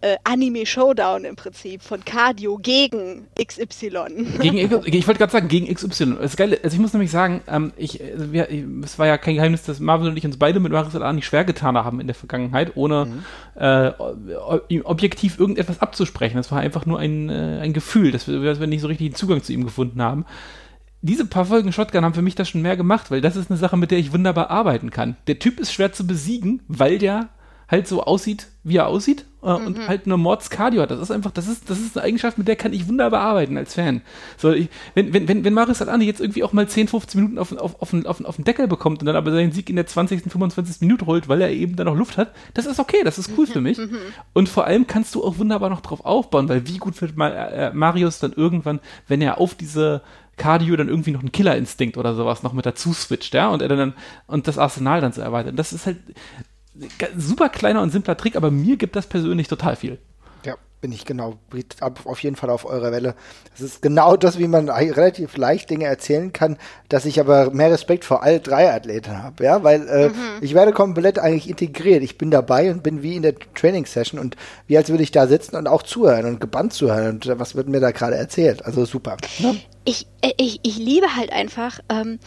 äh, Anime-Showdown im Prinzip von Cardio gegen XY. Gegen, ich wollte gerade sagen, gegen XY. Das ist geil. Also ich muss nämlich sagen, ähm, ich, also wir, es war ja kein Geheimnis, dass Marvel und ich uns beide mit Maris Al-Ani schwer getan haben in der Vergangenheit, ohne mhm. äh, objektiv irgendetwas abzusprechen. Das war einfach nur ein, äh, ein Gefühl, dass wir, dass wir nicht so richtig den Zugang zu ihm gefunden haben diese paar Folgen Shotgun haben für mich das schon mehr gemacht, weil das ist eine Sache, mit der ich wunderbar arbeiten kann. Der Typ ist schwer zu besiegen, weil der halt so aussieht, wie er aussieht äh, mhm. und halt eine Mordskardio hat. Das ist einfach, das ist, das ist eine Eigenschaft, mit der kann ich wunderbar arbeiten als Fan. So, ich, wenn, wenn, wenn, wenn Marius Alani jetzt irgendwie auch mal 10, 15 Minuten auf, auf, auf, auf, auf den Deckel bekommt und dann aber seinen Sieg in der 20., 25. Minute holt, weil er eben dann noch Luft hat, das ist okay, das ist cool für mich. Mhm. Und vor allem kannst du auch wunderbar noch drauf aufbauen, weil wie gut wird mal, äh, Marius dann irgendwann, wenn er auf diese Cardio dann irgendwie noch einen Killerinstinkt oder sowas noch mit dazu switcht, ja, und er dann und das Arsenal dann so erweitert. Das ist halt super kleiner und simpler Trick, aber mir gibt das persönlich total viel. Ja, bin ich genau auf jeden Fall auf eurer Welle. Das ist genau das, wie man relativ leicht Dinge erzählen kann, dass ich aber mehr Respekt vor all drei Athleten habe, ja, weil äh, mhm. ich werde komplett eigentlich integriert. Ich bin dabei und bin wie in der Training Session und wie als würde ich da sitzen und auch zuhören und gebannt zuhören und was wird mir da gerade erzählt. Also super. Ne? Ich, äh, ich, ich liebe halt einfach ähm,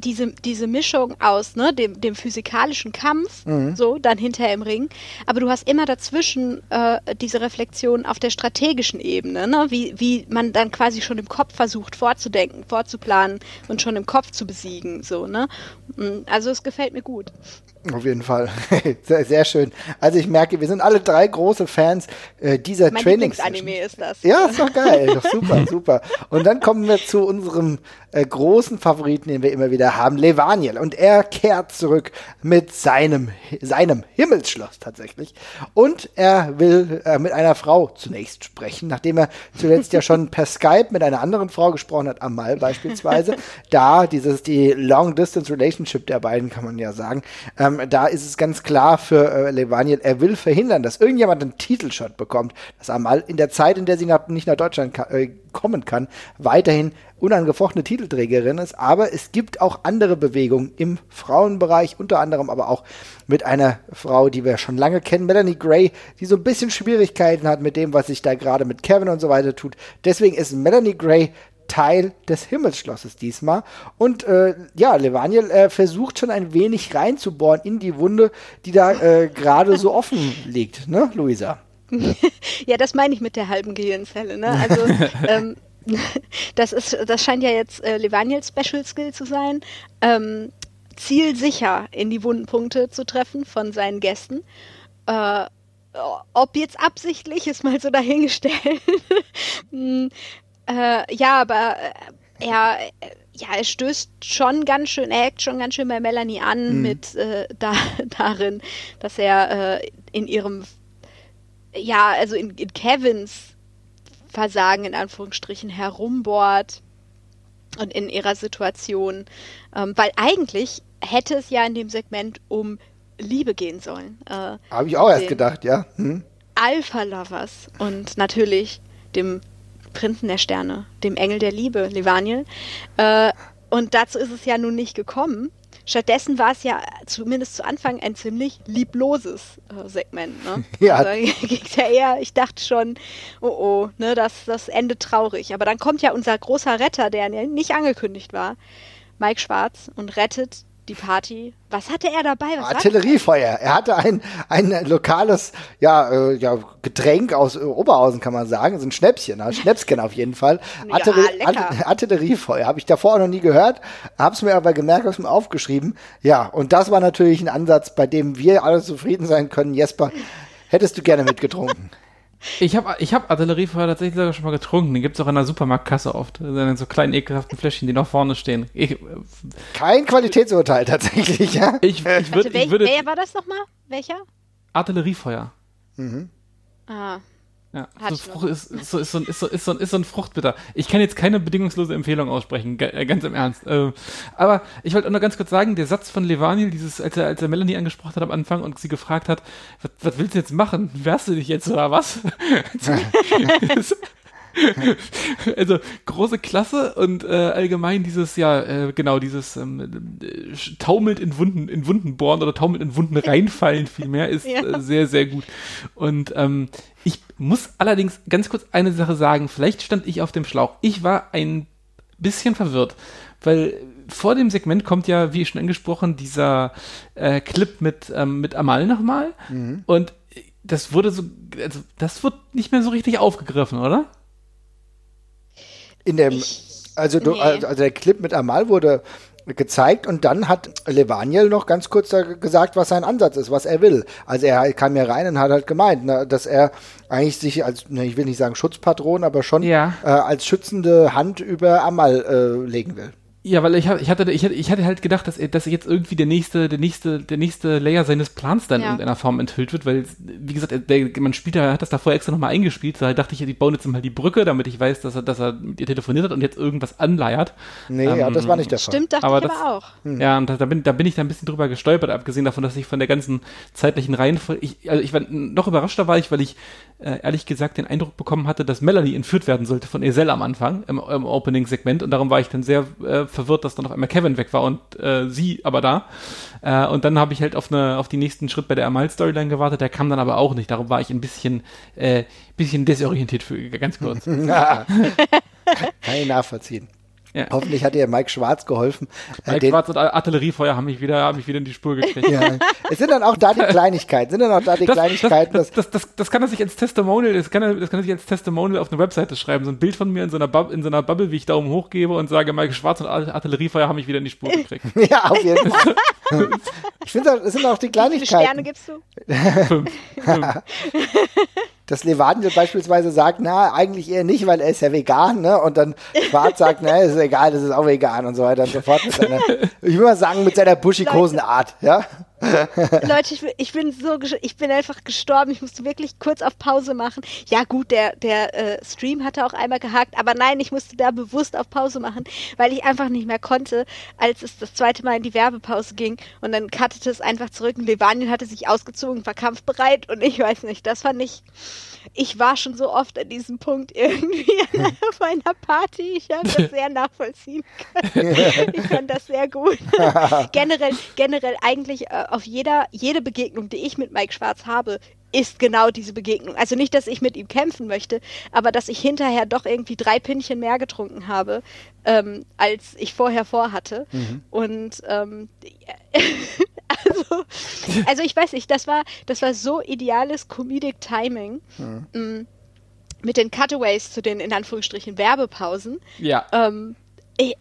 diese, diese Mischung aus ne, dem, dem physikalischen Kampf, mhm. so, dann hinterher im Ring, aber du hast immer dazwischen äh, diese Reflexion auf der strategischen Ebene, ne, wie, wie man dann quasi schon im Kopf versucht vorzudenken, vorzuplanen und schon im Kopf zu besiegen, so, ne. Mm, also es gefällt mir gut. Auf jeden Fall. sehr, sehr, schön. Also ich merke, wir sind alle drei große Fans äh, dieser mein Trainings. Anime ist das. Ja, ist doch geil. doch super, super. Und dann kommen wir zu unserem äh, großen Favoriten, den wir immer wieder haben, Levaniel. Und er kehrt zurück mit seinem, seinem Himmelsschloss tatsächlich. Und er will äh, mit einer Frau zunächst sprechen, nachdem er zuletzt ja schon per Skype mit einer anderen Frau gesprochen hat, Amal beispielsweise. da dieses, die Long Distance Relationship der beiden, kann man ja sagen. Ähm, ähm, da ist es ganz klar für äh, Levaniel, er will verhindern, dass irgendjemand einen Titelshot bekommt, dass einmal in der Zeit, in der sie nach, nicht nach Deutschland ka äh, kommen kann, weiterhin unangefochtene Titelträgerin ist. Aber es gibt auch andere Bewegungen im Frauenbereich, unter anderem aber auch mit einer Frau, die wir schon lange kennen, Melanie Gray, die so ein bisschen Schwierigkeiten hat mit dem, was sich da gerade mit Kevin und so weiter tut. Deswegen ist Melanie Gray Teil des Himmelsschlosses diesmal. Und äh, ja, Levaniel äh, versucht schon ein wenig reinzubohren in die Wunde, die da äh, gerade so offen liegt, ne, Luisa? ja, das meine ich mit der halben Gehirnzelle. Ne? Also ähm, das ist, das scheint ja jetzt äh, Levaniels Special Skill zu sein. Ähm, zielsicher in die Wundenpunkte zu treffen von seinen Gästen. Äh, ob jetzt absichtlich, ist mal so dahingestellt. Äh, ja, aber äh, er, ja, er stößt schon ganz schön, er eckt schon ganz schön bei Melanie an mhm. mit äh, da, darin, dass er äh, in ihrem, ja, also in, in Kevins Versagen in Anführungsstrichen herumbohrt und in ihrer Situation, ähm, weil eigentlich hätte es ja in dem Segment um Liebe gehen sollen. Äh, Habe ich auch erst gedacht, ja. Hm. Alpha Lovers und natürlich dem Prinzen der Sterne, dem Engel der Liebe, Levaniel. Äh, und dazu ist es ja nun nicht gekommen. Stattdessen war es ja zumindest zu Anfang ein ziemlich liebloses äh, Segment. Ne? Ja. Also, ging's ja eher, ich dachte schon, oh oh, ne, das, das endet traurig. Aber dann kommt ja unser großer Retter, der nicht angekündigt war, Mike Schwarz, und rettet die Party. Was hatte er dabei? Was Artilleriefeuer. Er hatte ein, ein lokales ja, äh, ja, Getränk aus äh, Oberhausen, kann man sagen. So ein Schnäppchen, ein Schnäpschen auf jeden Fall. Ja, Artillerie, Art Artilleriefeuer. Habe ich davor auch noch nie gehört. Habe es mir aber gemerkt, habe es mir aufgeschrieben. Ja, und das war natürlich ein Ansatz, bei dem wir alle zufrieden sein können. Jesper, hättest du gerne mitgetrunken? Ich habe ich hab Artilleriefeuer tatsächlich sogar schon mal getrunken. Den gibt es auch an der Supermarktkasse oft. In so kleinen, ekelhaften Fläschchen, die noch vorne stehen. Ich, Kein Qualitätsurteil tatsächlich, ja? Ich, ich, würd, ich würde, wer war das nochmal? Welcher? Artilleriefeuer. Mhm. Ah. Ja, so Frucht, ist, so, ist, so, ist, so, ist, so, ist so ein Fruchtbitter. Ich kann jetzt keine bedingungslose Empfehlung aussprechen, äh, ganz im Ernst. Äh, aber ich wollte auch noch ganz kurz sagen, der Satz von Levaniel, dieses, als er, als er Melanie angesprochen hat am Anfang und sie gefragt hat, was, was willst du jetzt machen? Wärst du dich jetzt oder was? also große Klasse und äh, allgemein dieses, ja, äh, genau, dieses ähm, äh, taumelt in Wunden, in Wunden bohren oder taumelt in Wunden reinfallen vielmehr, ist ja. äh, sehr, sehr gut. Und ähm, ich muss allerdings ganz kurz eine Sache sagen, vielleicht stand ich auf dem Schlauch. Ich war ein bisschen verwirrt, weil vor dem Segment kommt ja, wie schon angesprochen, dieser äh, Clip mit, ähm, mit Amal nochmal. Mhm. Und das wurde so, also das wird nicht mehr so richtig aufgegriffen, oder? In dem, also, du, nee. also, also der Clip mit Amal wurde gezeigt und dann hat Levaniel noch ganz kurz gesagt, was sein Ansatz ist, was er will. Also er kam ja rein und hat halt gemeint, ne, dass er eigentlich sich als, ne, ich will nicht sagen Schutzpatron, aber schon ja. äh, als schützende Hand über Amal äh, legen will. Ja, weil ich, hab, ich, hatte, ich, hatte, ich hatte halt gedacht, dass, er, dass jetzt irgendwie der nächste, der nächste, der nächste Layer seines Plans dann ja. in irgendeiner Form enthüllt wird, weil, wie gesagt, der, man spielt da, hat das davor extra nochmal eingespielt, da dachte ich, die bauen jetzt mal die Brücke, damit ich weiß, dass er, dass er mit ihr telefoniert hat und jetzt irgendwas anleiert. Nee, ähm, ja, das war nicht der Fall. Stimmt, dachte aber ich das, aber auch. Hm. Ja, und da, da, bin, da bin ich da ein bisschen drüber gestolpert, abgesehen davon, dass ich von der ganzen zeitlichen Reihenfolge, ich, also ich war, noch überraschter war ich, weil ich äh, ehrlich gesagt den Eindruck bekommen hatte, dass Melanie entführt werden sollte von Esel am Anfang, im, im Opening-Segment und darum war ich dann sehr äh, verwirrt, dass dann auf einmal Kevin weg war und äh, sie aber da. Äh, und dann habe ich halt auf, eine, auf die nächsten Schritt bei der Amal-Storyline gewartet, der kam dann aber auch nicht. Darum war ich ein bisschen, äh, bisschen desorientiert für ganz kurz. Kann ich nachvollziehen. Ja. Hoffentlich hat dir Mike Schwarz geholfen. Äh, Mike Schwarz und Artilleriefeuer haben mich wieder, haben mich wieder in die Spur gekriegt. Ja. Es sind dann auch da die Kleinigkeiten, sind dann auch da die das, Kleinigkeiten. Das, das, das, das, kann er sich als Testimonial, das kann er, das kann er sich als Testimonial auf eine Webseite schreiben. So ein Bild von mir in so einer, Bub, in so einer Bubble, wie ich Daumen hoch gebe und sage, Mike Schwarz und Artilleriefeuer haben mich wieder in die Spur gekriegt. Ja, auf jeden Fall. ich finde, es sind auch die Kleinigkeiten. Wie viele Sterne gibst du? Fünf. Fünf dass Levante beispielsweise sagt, na, eigentlich eher nicht, weil er ist ja vegan, ne? Und dann Schwarz sagt, na, ist egal, das ist auch vegan und so weiter und so fort. Mit seiner, ich will mal sagen, mit seiner buschikosen Art, ja? Leute, ich, ich, bin so, ich bin einfach gestorben. Ich musste wirklich kurz auf Pause machen. Ja gut, der, der äh, Stream hatte auch einmal gehakt, aber nein, ich musste da bewusst auf Pause machen, weil ich einfach nicht mehr konnte, als es das zweite Mal in die Werbepause ging und dann cuttete es einfach zurück und Levanien hatte sich ausgezogen, war kampfbereit und ich weiß nicht, das fand ich, ich war schon so oft an diesem Punkt irgendwie auf einer Party. Ich habe das sehr nachvollziehen können. Ich fand das sehr gut. generell, generell eigentlich äh, auf jeder, jede Begegnung, die ich mit Mike Schwarz habe, ist genau diese Begegnung. Also nicht, dass ich mit ihm kämpfen möchte, aber dass ich hinterher doch irgendwie drei Pinchen mehr getrunken habe, ähm, als ich vorher vorhatte. Mhm. Und ähm, also, also ich weiß nicht, das war, das war so ideales Comedic Timing. Mhm. Mm, mit den Cutaways zu den in Anführungsstrichen Werbepausen. Ja. Ähm,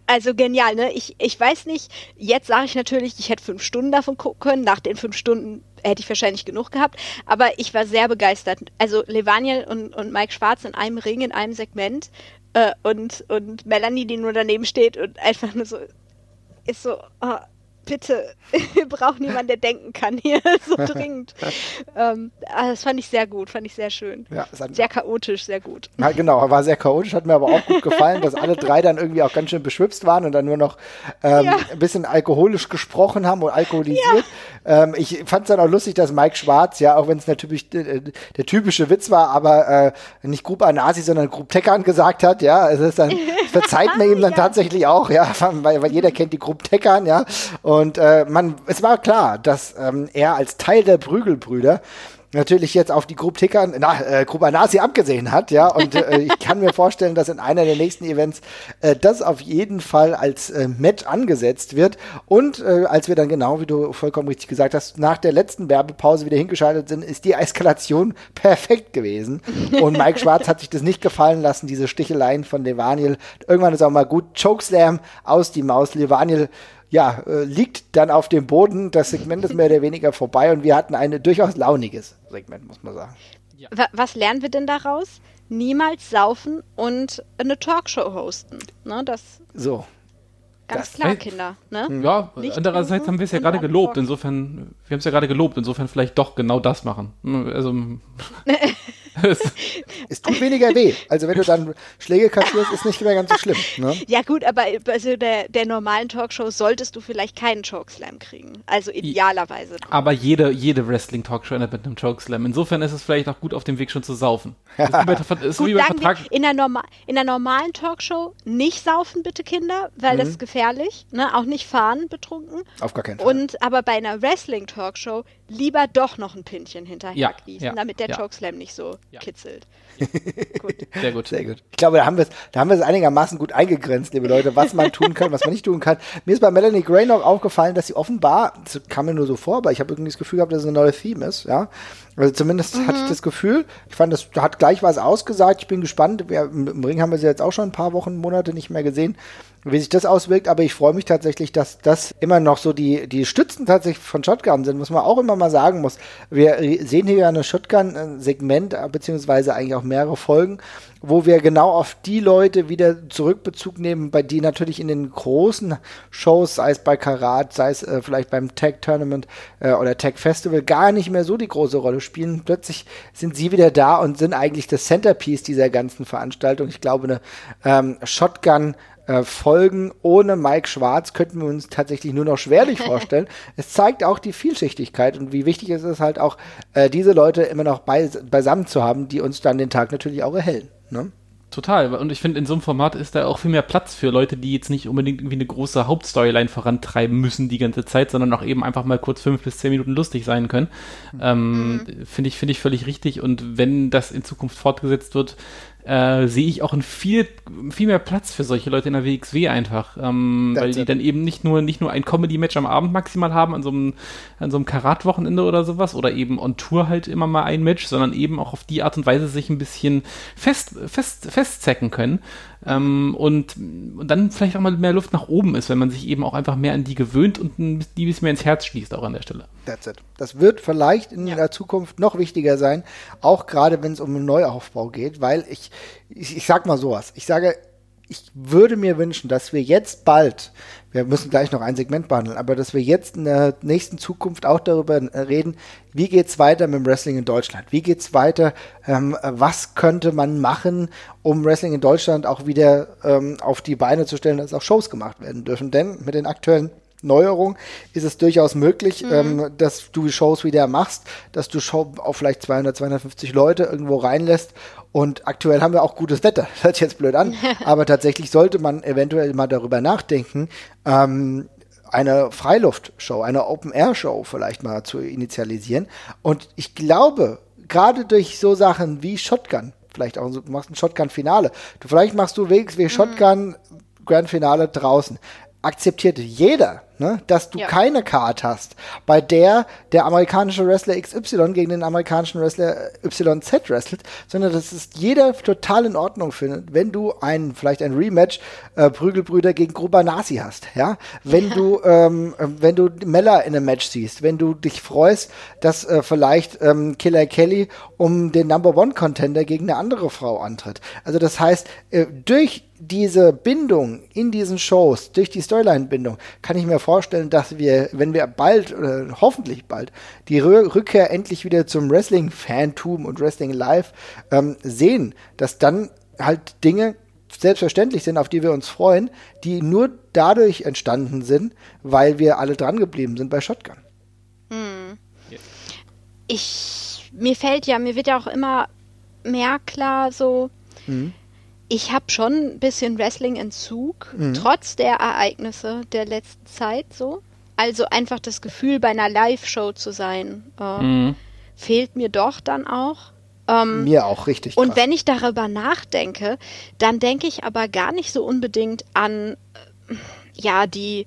also genial, ne? Ich, ich weiß nicht, jetzt sage ich natürlich, ich hätte fünf Stunden davon gucken können. Nach den fünf Stunden hätte ich wahrscheinlich genug gehabt. Aber ich war sehr begeistert. Also Levaniel und, und Mike Schwarz in einem Ring, in einem Segment. Äh, und, und Melanie, die nur daneben steht und einfach nur so ist so, oh, bitte, wir brauchen jemanden, der denken kann hier so dringend. ähm, also das fand ich sehr gut, fand ich sehr schön. Ja, sehr chaotisch, sehr gut. Ja, genau, war sehr chaotisch, hat mir aber auch gut gefallen, dass alle drei dann irgendwie auch ganz schön beschwipst waren und dann nur noch ähm, ja. ein bisschen alkoholisch gesprochen haben und alkoholisiert. Ja. Ähm, ich fand es dann auch lustig, dass Mike Schwarz, ja, auch wenn es natürlich äh, der typische Witz war, aber äh, nicht Group Anasi, sondern Group Teckern gesagt hat, ja, es ist dann, verzeiht man ihm dann tatsächlich auch, ja, weil, weil jeder kennt die Group Teckern, ja, und und äh, man, es war klar, dass ähm, er als Teil der Prügelbrüder natürlich jetzt auf die Gruppe Ticker, na, äh, Gruppe Anasi abgesehen hat, ja, und äh, ich kann mir vorstellen, dass in einer der nächsten Events äh, das auf jeden Fall als äh, Match angesetzt wird und äh, als wir dann genau, wie du vollkommen richtig gesagt hast, nach der letzten Werbepause wieder hingeschaltet sind, ist die Eskalation perfekt gewesen und Mike Schwarz hat sich das nicht gefallen lassen, diese Sticheleien von Levaniel. Irgendwann ist auch mal gut Chokeslam aus die Maus. Levaniel ja, äh, liegt dann auf dem Boden. Das Segment ist mehr oder weniger vorbei und wir hatten ein durchaus launiges Segment, muss man sagen. Ja. Was lernen wir denn daraus? Niemals saufen und eine Talkshow hosten. Ne, das so. Ganz das, klar, Kinder. Ne? Hm. Ja, Nicht andererseits haben wir es ja gerade gelobt. Insofern, wir haben es ja gerade gelobt. Insofern vielleicht doch genau das machen. Also es tut weniger weh. Also wenn du dann Schläge kassierst, ist nicht mehr ganz so schlimm. Ne? Ja gut, aber also der, der normalen Talkshow solltest du vielleicht keinen Chokeslam kriegen. Also idealerweise. Aber jede, jede Wrestling-Talkshow endet mit einem Chokeslam. Insofern ist es vielleicht auch gut auf dem Weg schon zu saufen. Ist wie bei, ist gut, wie bei Vertrag. in, der Norma in der normalen Talkshow nicht saufen, bitte Kinder, weil mhm. das ist gefährlich. Ne? Auch nicht fahren betrunken. Auf gar keinen Fall. Und aber bei einer Wrestling-Talkshow lieber doch noch ein Pinchen hinterher ja, gießen, ja, damit der ja. Chokeslam nicht so ja. kitzelt. gut. Sehr gut. Sehr gut. Ich glaube, da haben wir es, da haben wir es einigermaßen gut eingegrenzt, liebe Leute, was man tun kann, was man nicht tun kann. Mir ist bei Melanie Gray noch aufgefallen, dass sie offenbar, das kam mir nur so vor, aber ich habe irgendwie das Gefühl gehabt, dass es eine neue Theme ist, ja. Also zumindest mhm. hatte ich das Gefühl. Ich fand, das hat gleich was ausgesagt. Ich bin gespannt. Wir, Im Ring haben wir sie jetzt auch schon ein paar Wochen, Monate nicht mehr gesehen wie sich das auswirkt, aber ich freue mich tatsächlich, dass das immer noch so die, die Stützen tatsächlich von Shotgun sind, was man auch immer mal sagen muss. Wir sehen hier ja eine Shotgun-Segment, beziehungsweise eigentlich auch mehrere Folgen, wo wir genau auf die Leute wieder Zurückbezug nehmen, bei die natürlich in den großen Shows, sei es bei Karat, sei es äh, vielleicht beim Tag Tournament äh, oder Tag Festival, gar nicht mehr so die große Rolle spielen. Plötzlich sind sie wieder da und sind eigentlich das Centerpiece dieser ganzen Veranstaltung. Ich glaube, eine ähm, Shotgun äh, Folgen ohne Mike Schwarz könnten wir uns tatsächlich nur noch schwerlich vorstellen. es zeigt auch die Vielschichtigkeit und wie wichtig es ist halt auch, äh, diese Leute immer noch bei, beisammen zu haben, die uns dann den Tag natürlich auch erhellen. Ne? Total. Und ich finde, in so einem Format ist da auch viel mehr Platz für Leute, die jetzt nicht unbedingt irgendwie eine große Hauptstoryline vorantreiben müssen die ganze Zeit, sondern auch eben einfach mal kurz fünf bis zehn Minuten lustig sein können. Mhm. Ähm, mhm. finde ich, finde ich völlig richtig. Und wenn das in Zukunft fortgesetzt wird, äh, sehe ich auch ein viel, viel mehr Platz für solche Leute in der WXW einfach. Ähm, weil die dann eben nicht nur, nicht nur ein Comedy-Match am Abend maximal haben, an so einem, an so einem Karat-Wochenende oder sowas, oder eben on Tour halt immer mal ein Match, sondern eben auch auf die Art und Weise sich ein bisschen fest, fest, festzecken können. Ähm, und, und dann vielleicht auch mal mehr Luft nach oben ist, wenn man sich eben auch einfach mehr an die gewöhnt und die ein bisschen mehr ins Herz schließt, auch an der Stelle. That's it. Das wird vielleicht in ja. der Zukunft noch wichtiger sein, auch gerade wenn es um einen Neuaufbau geht, weil ich, ich, ich sag mal sowas. Ich sage, ich würde mir wünschen, dass wir jetzt bald, wir müssen gleich noch ein Segment behandeln, aber dass wir jetzt in der nächsten Zukunft auch darüber reden, wie geht's weiter mit dem Wrestling in Deutschland? Wie geht's weiter? Ähm, was könnte man machen, um Wrestling in Deutschland auch wieder ähm, auf die Beine zu stellen, dass auch Shows gemacht werden dürfen? Denn mit den aktuellen Neuerung ist es durchaus möglich, mhm. ähm, dass du Shows wieder machst, dass du Show auf vielleicht 200, 250 Leute irgendwo reinlässt. Und aktuell haben wir auch gutes Wetter. Das hört sich jetzt blöd an. aber tatsächlich sollte man eventuell mal darüber nachdenken, ähm, eine Freiluftshow, eine Open-Air-Show vielleicht mal zu initialisieren. Und ich glaube, gerade durch so Sachen wie Shotgun, vielleicht auch, du machst ein Shotgun-Finale, du vielleicht machst du WXW mhm. Shotgun Grand Finale draußen akzeptiert jeder ne, dass du Ja. keine Card hast, bei der der amerikanische Wrestler XY gegen den amerikanischen Wrestler YZ wrestelt, sondern dass es jeder total in Ordnung findet, wenn du ein, vielleicht ein Rematch äh, Prügelbrüder gegen Grubanasi hast, ja, wenn du, ähm, äh, wenn du Mella in einem Match siehst, wenn du dich freust, dass äh, vielleicht ähm, Killer Kelly um den Number One Contender gegen eine andere Frau antritt. Also das heißt, äh, durch diese Bindung in diesen Shows, durch die Storyline-Bindung, kann ich mir vorstellen, dass wir, wenn wir bald oder hoffentlich bald die Rü Rückkehr endlich wieder zum Wrestling-Fantum und Wrestling Live ähm, sehen, dass dann halt Dinge selbstverständlich sind, auf die wir uns freuen, die nur dadurch entstanden sind, weil wir alle dran geblieben sind bei Shotgun. ich, mir fällt ja, mir wird ja auch immer mehr klar, so, ich habe schon ein bisschen Wrestling-Entzug, trotz der Ereignisse der letzten Zeit, so. Also einfach das Gefühl, bei einer Live-Show zu sein, äh, Mhm. fehlt mir doch dann auch. Ähm, Mir auch richtig und krass. wenn ich darüber nachdenke, dann denke ich aber gar nicht so unbedingt an, äh, ja, die,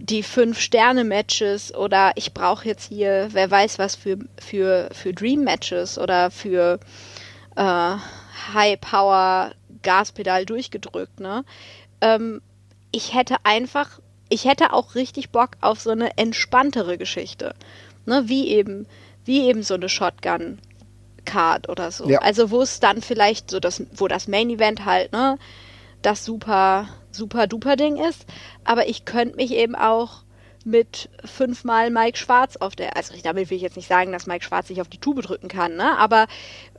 die Fünf-Sterne-Matches oder ich brauche jetzt hier, wer weiß was für, für, für Dream-Matches oder für äh, High-Power Gaspedal durchgedrückt, ne? Ähm, ich hätte einfach, ich hätte auch richtig Bock auf so eine entspanntere Geschichte. Ne? Wie eben, wie eben so eine Shotgun. Card oder so. Ja. Also wo es dann vielleicht so das, wo das Main Event halt, ne, das super, super duper Ding ist. Aber ich könnte mich eben auch mit fünfmal Mike Schwarz auf der, also damit will ich jetzt nicht sagen, dass Mike Schwarz sich auf die Tube drücken kann, ne? Aber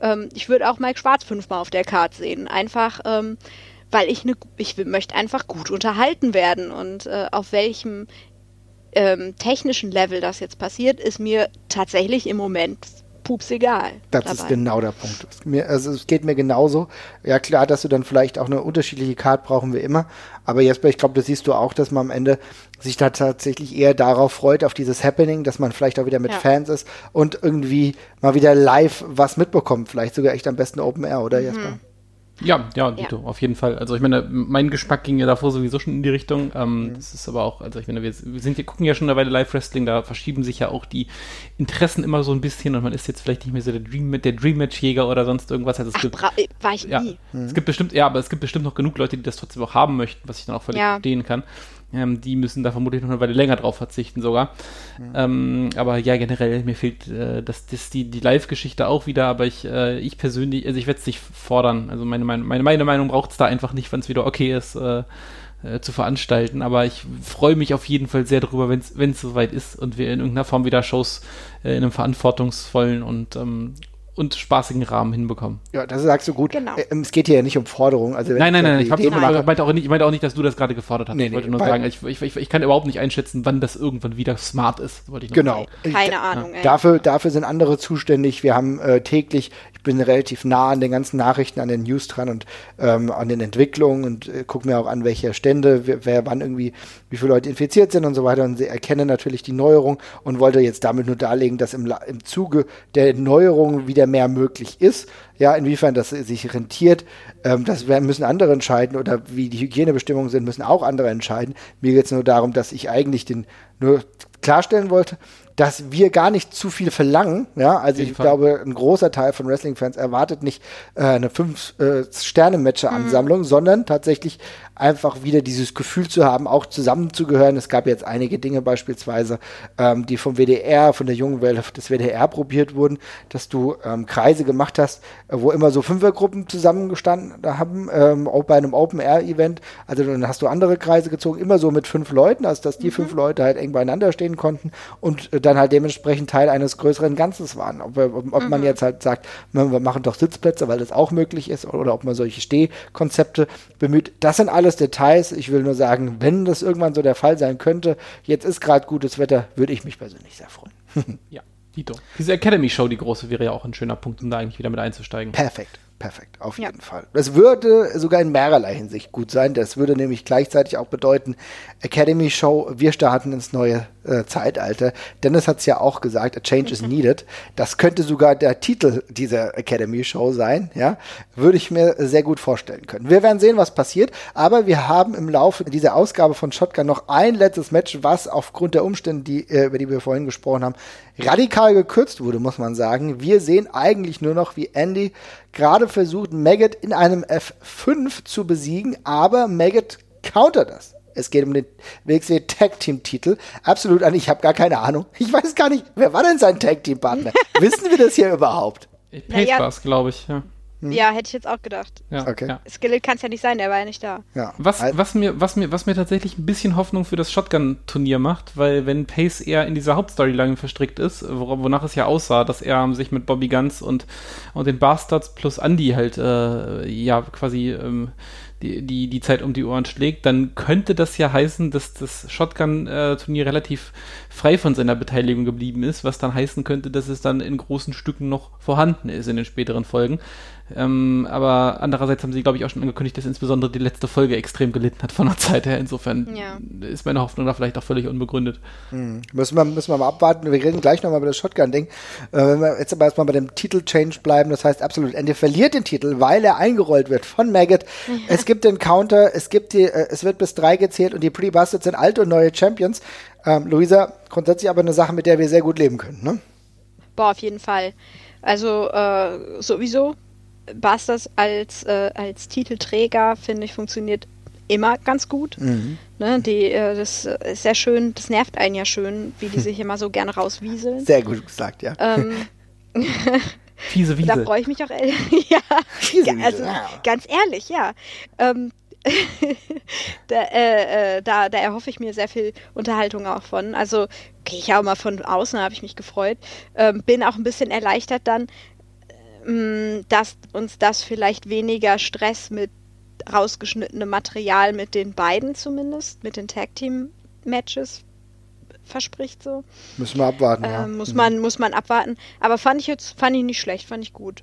ähm, ich würde auch Mike Schwarz fünfmal auf der Card sehen. Einfach, ähm, weil ich eine, ich möchte einfach gut unterhalten werden und äh, auf welchem ähm, technischen Level das jetzt passiert, ist mir tatsächlich im Moment pups egal. Das dabei. ist genau der Punkt. Es Mir, also es geht mir genauso. Ja klar, dass du dann vielleicht auch eine unterschiedliche Card brauchen wir immer. Aber Jesper, ich glaube, das siehst du auch, dass man am Ende sich da tatsächlich eher darauf freut, auf dieses Happening, dass man vielleicht auch wieder mit Ja. Fans ist und irgendwie mal wieder live was mitbekommt. Vielleicht sogar echt am besten Open Air, Mhm. oder Jesper? Ja, ja, Dito, auf jeden Fall. Also ich meine, mein Geschmack ging ja davor sowieso schon in die Richtung. Mhm. Ähm, Das ist aber auch, also ich meine, wir, wir sind hier, gucken ja schon eine Weile Live-Wrestling, da verschieben sich ja auch die Interessen immer so ein bisschen und man ist jetzt vielleicht nicht mehr so der Dream, der Dream Match-Jäger oder sonst irgendwas. Also es Ach, gibt, äh, war ich ja, nie. es gibt bestimmt, ja, aber es gibt bestimmt noch genug Leute, die das trotzdem auch haben möchten, was ich dann auch völlig Ja. verstehen kann. Ähm, die müssen da vermutlich noch eine Weile länger drauf verzichten sogar. Ähm, aber ja, generell, mir fehlt äh, das, das, die, die Live-Geschichte auch wieder, aber ich, äh, ich persönlich, also ich werde es nicht fordern. Also meine, meine, meine, meine Meinung braucht es da einfach nicht, wenn es wieder okay ist, äh, äh, zu veranstalten. Aber ich freue mich auf jeden Fall sehr darüber, wenn es soweit ist und wir in irgendeiner Form wieder Shows äh, in einem verantwortungsvollen und, ähm, und spaßigen Rahmen hinbekommen. Ja, das sagst du gut. Genau. Äh, es geht hier ja nicht um Forderung. Also wenn Nein, nein, ich nein, ich, ich, mache- meinte auch nicht, ich meinte auch nicht, dass du das gerade gefordert hast. Nee, ich wollte nee, nur sagen, ich, ich, ich, ich kann überhaupt nicht einschätzen, wann das irgendwann wieder smart ist. Wollte ich nur Genau. sagen. Keine Ahnung, ey. Dafür, dafür sind andere zuständig. Wir haben äh, täglich, ich bin relativ nah an den ganzen Nachrichten, an den News dran und ähm, an den Entwicklungen und äh, gucke mir auch an, welche Stände, wer, wer wann irgendwie, wie viele Leute infiziert sind und so weiter und sie erkennen natürlich die Neuerung und wollte jetzt damit nur darlegen, dass im, im Zuge der Neuerungen wieder mehr möglich ist. Ja, inwiefern das sich rentiert, ähm, das müssen andere entscheiden oder wie die Hygienebestimmungen sind, müssen auch andere entscheiden. Mir geht es nur darum, dass ich eigentlich den nur klarstellen wollte, dass wir gar nicht zu viel verlangen. Ja, also ich Fall. glaube, ein großer Teil von Wrestling-Fans erwartet nicht äh, eine Fünf-Sterne-Matcher-Ansammlung, sondern tatsächlich einfach wieder dieses Gefühl zu haben, auch zusammenzugehören. Es gab jetzt einige Dinge beispielsweise, ähm, die vom WDR, von der jungen Welle des WDR probiert wurden, dass du ähm, Kreise gemacht hast, äh, wo immer so Fünfergruppen zusammengestanden haben, ähm, auch bei einem Open-Air-Event. Also dann hast du andere Kreise gezogen, immer so mit fünf Leuten, also dass die fünf Leute halt eng beieinander stehen konnten und äh, dann halt dementsprechend Teil eines größeren Ganzes waren. Ob, ob, ob man jetzt halt sagt, wir wir machen doch Sitzplätze, weil das auch möglich ist, oder ob man solche Stehkonzepte bemüht. Das sind alles Details. Ich will nur sagen, wenn das irgendwann so der Fall sein könnte, jetzt ist gerade gutes Wetter, würde ich mich persönlich sehr freuen. Ja, Dito. Diese Academy-Show, die große, wäre ja auch ein schöner Punkt, um da eigentlich wieder mit einzusteigen. Perfekt. Perfekt, auf jeden ja. Fall. Das würde sogar in mehrerlei Hinsicht gut sein. Das würde nämlich gleichzeitig auch bedeuten, Academy Show, wir starten ins neue äh, Zeitalter. Dennis hat es ja auch gesagt, a change is needed. Das könnte sogar der Titel dieser Academy Show sein, ja. Würde ich mir sehr gut vorstellen können. Wir werden sehen, was passiert, aber wir haben im Laufe dieser Ausgabe von Shotgun noch ein letztes Match, was aufgrund der Umstände, die, äh, über die wir vorhin gesprochen haben, radikal gekürzt wurde, muss man sagen. Wir sehen eigentlich nur noch, wie Andy gerade versucht, Maggot in einem F5 zu besiegen, aber Maggot countert das. Es geht um den WXW Tag Team Titel. Absolut, ich habe gar keine Ahnung. Ich weiß gar nicht, wer war denn sein Tag Team Partner? Wissen wir das hier überhaupt? Pace naja. glaube ich, ja. Hm. Ja, hätte ich jetzt auch gedacht. Ja, okay. Ja. Skillet kann es ja nicht sein, der war ja nicht da. Ja. Was, was, mir, was, mir, was mir tatsächlich ein bisschen Hoffnung für das Shotgun-Turnier macht, weil wenn Pace eher in dieser Hauptstoryline verstrickt ist, wonach es ja aussah, dass er sich mit Bobby Guns und, und den Bastards plus Andy halt äh, ja quasi ähm, die, die, die Zeit um die Ohren schlägt, dann könnte das ja heißen, dass das Shotgun-Turnier relativ frei von seiner Beteiligung geblieben ist, was dann heißen könnte, dass es dann in großen Stücken noch vorhanden ist in den späteren Folgen. Ähm, aber andererseits haben sie, glaube ich, auch schon angekündigt, dass insbesondere die letzte Folge extrem gelitten hat von der Zeit her. Insofern ja. ist meine Hoffnung da vielleicht auch völlig unbegründet. Hm. Müssen, wir, müssen wir mal abwarten. Wir reden gleich nochmal über das Shotgun-Ding. Äh, wenn wir jetzt aber erstmal bei dem Titel-Change bleiben, das heißt absolut, Ende verliert den Titel, weil er eingerollt wird von Maggot. Ja. Es gibt den Counter, es gibt die, äh, es wird bis drei gezählt und die Pretty Bastards sind alte und neue Champions. Ähm, Luisa, grundsätzlich aber eine Sache, mit der wir sehr gut leben können, ne? Boah, auf jeden Fall. Also äh, sowieso Bastards als, äh, als Titelträger, finde ich, funktioniert immer ganz gut. Mhm. Ne, die, äh, das ist sehr schön, das nervt einen ja schön, wie die sich immer so gerne rauswieseln. Sehr gut gesagt, ja. Ähm, Fiese Wiese. Da freue ich mich auch ehrlich. ja, Fiese Wiese, also ja. ganz ehrlich, ja. Ähm, da, äh, äh, da, da erhoffe ich mir sehr viel Unterhaltung auch von. Also gehe ich auch mal von außen, habe ich mich gefreut. Ähm, bin auch ein bisschen erleichtert dann, Mm, dass uns das vielleicht weniger Stress mit rausgeschnittenem Material mit den beiden zumindest, mit den Tag Team Matches verspricht so. Müssen wir abwarten, äh, ja. Muss man, muss man abwarten. Aber fand ich jetzt, fand ich nicht schlecht, fand ich gut.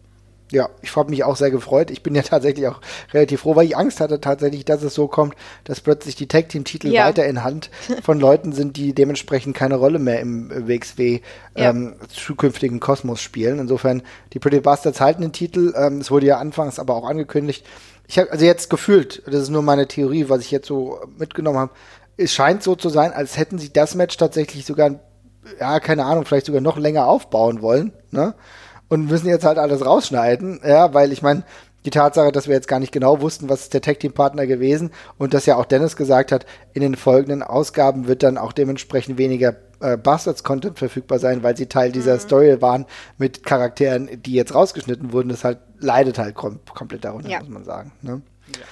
Ja, ich habe mich auch sehr gefreut. Ich bin ja tatsächlich auch relativ froh, weil ich Angst hatte tatsächlich, dass es so kommt, dass plötzlich die Tag Team Titel ja. weiter in Hand von Leuten sind, die dementsprechend keine Rolle mehr im WXW ja. ähm, zukünftigen Kosmos spielen. Insofern die Pretty Bastards halten den Titel. Ähm, es wurde ja anfangs aber auch angekündigt. Ich habe also jetzt gefühlt, das ist nur meine Theorie, was ich jetzt so mitgenommen habe. Es scheint so zu sein, als hätten sie das Match tatsächlich sogar, ja, keine Ahnung, vielleicht sogar noch länger aufbauen wollen. Ne? Und müssen jetzt halt alles rausschneiden, ja, weil ich meine, die Tatsache, dass wir jetzt gar nicht genau wussten, was ist der Tag Team Partner gewesen und dass ja auch Dennis gesagt hat, in den folgenden Ausgaben wird dann auch dementsprechend weniger äh, Bastards Content verfügbar sein, weil sie Teil dieser mhm. Story waren mit Charakteren, die jetzt rausgeschnitten wurden. Das halt leidet halt kom komplett darunter, ja. muss man sagen. Ne? Ja.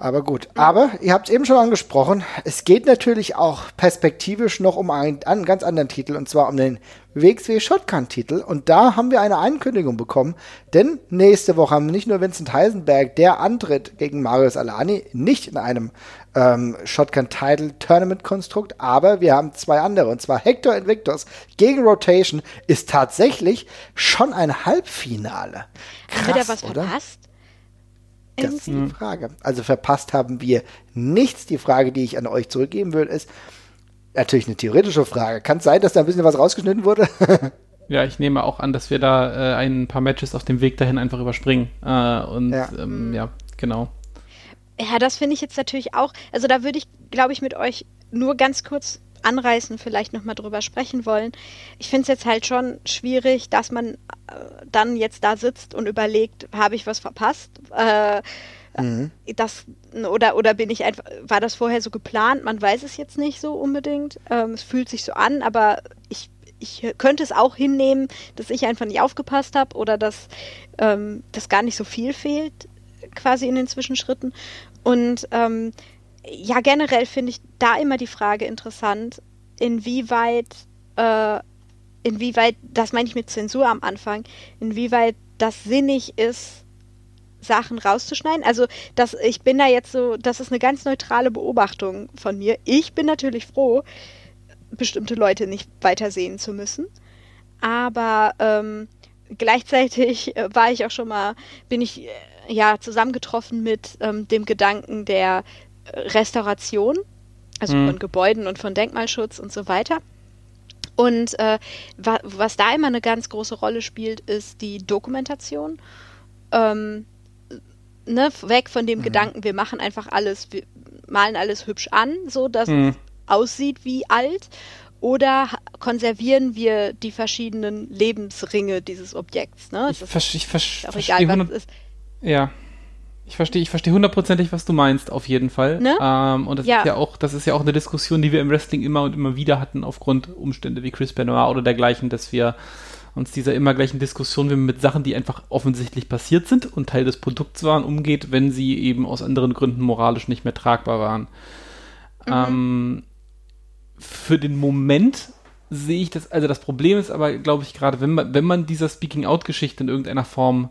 Aber gut. Aber ihr habt es eben schon angesprochen, es geht natürlich auch perspektivisch noch um einen, einen ganz anderen Titel und zwar um den WXW Shotgun-Titel. Und da haben wir eine Ankündigung bekommen, denn nächste Woche haben nicht nur Vincent Heisenberg, der antritt gegen Marius Alani, nicht in einem ähm, Shotgun-Title-Tournament-Konstrukt, aber wir haben zwei andere und zwar Hector Invictus gegen Rotation ist tatsächlich schon ein Halbfinale. Krass, haben wir da was oder? verpasst? Das ist die Frage. Also verpasst haben wir nichts. Die Frage, die ich an euch zurückgeben würde, ist natürlich eine theoretische Frage. Kann es sein, dass da ein bisschen was rausgeschnitten wurde? ja, ich nehme auch an, dass wir da äh, ein paar Matches auf dem Weg dahin einfach überspringen. Äh, und ja. Ähm, ja, genau. Ja, das finde ich jetzt natürlich auch. Also da würde ich, glaube ich, mit euch nur ganz kurz anreißen, vielleicht nochmal drüber sprechen wollen. Ich finde es jetzt halt schon schwierig, dass man äh, dann jetzt da sitzt und überlegt, habe ich was verpasst? Äh, mhm. Das oder oder bin ich einfach, war das vorher so geplant? Man weiß es jetzt nicht so unbedingt. Ähm, es fühlt sich so an, aber ich ich könnte es auch hinnehmen, dass ich einfach nicht aufgepasst habe oder dass ähm, das gar nicht so viel fehlt, quasi in den Zwischenschritten. Und ähm, ja, generell finde ich da immer die Frage interessant, inwieweit, äh, inwieweit, das meine ich mit Zensur am Anfang, inwieweit das sinnig ist, Sachen rauszuschneiden. Also, das, ich bin da jetzt so, das ist eine ganz neutrale Beobachtung von mir. Ich bin natürlich froh, bestimmte Leute nicht weiter sehen zu müssen. Aber ähm, gleichzeitig äh, war ich auch schon mal, bin ich äh, ja zusammengetroffen mit ähm, dem Gedanken der Restauration, also mhm. von Gebäuden und von Denkmalschutz und so weiter. Und äh, wa was da immer eine ganz große Rolle spielt, ist die Dokumentation. Ähm, ne, weg von dem mhm. Gedanken, wir machen einfach alles, wir malen alles hübsch an, so dass mhm. es aussieht wie alt. Oder konservieren wir die verschiedenen Lebensringe dieses Objekts? Ne? Ich, vers ich vers verstehe egal, was es ist. Ja. Ich verstehe, ich verstehe hundertprozentig, was du meinst, auf jeden Fall. Ne? Ähm, und das ja. ist ja auch, das ist ja auch eine Diskussion, die wir im Wrestling immer und immer wieder hatten, aufgrund Umstände wie Chris Benoit oder dergleichen, dass wir uns dieser immer gleichen Diskussion, wie man mit Sachen, die einfach offensichtlich passiert sind und Teil des Produkts waren, umgeht, wenn sie eben aus anderen Gründen moralisch nicht mehr tragbar waren. Mhm. Ähm, für den Moment sehe ich das, also das Problem ist aber, glaube ich, gerade, wenn man, wenn man dieser Speaking-out-Geschichte in irgendeiner Form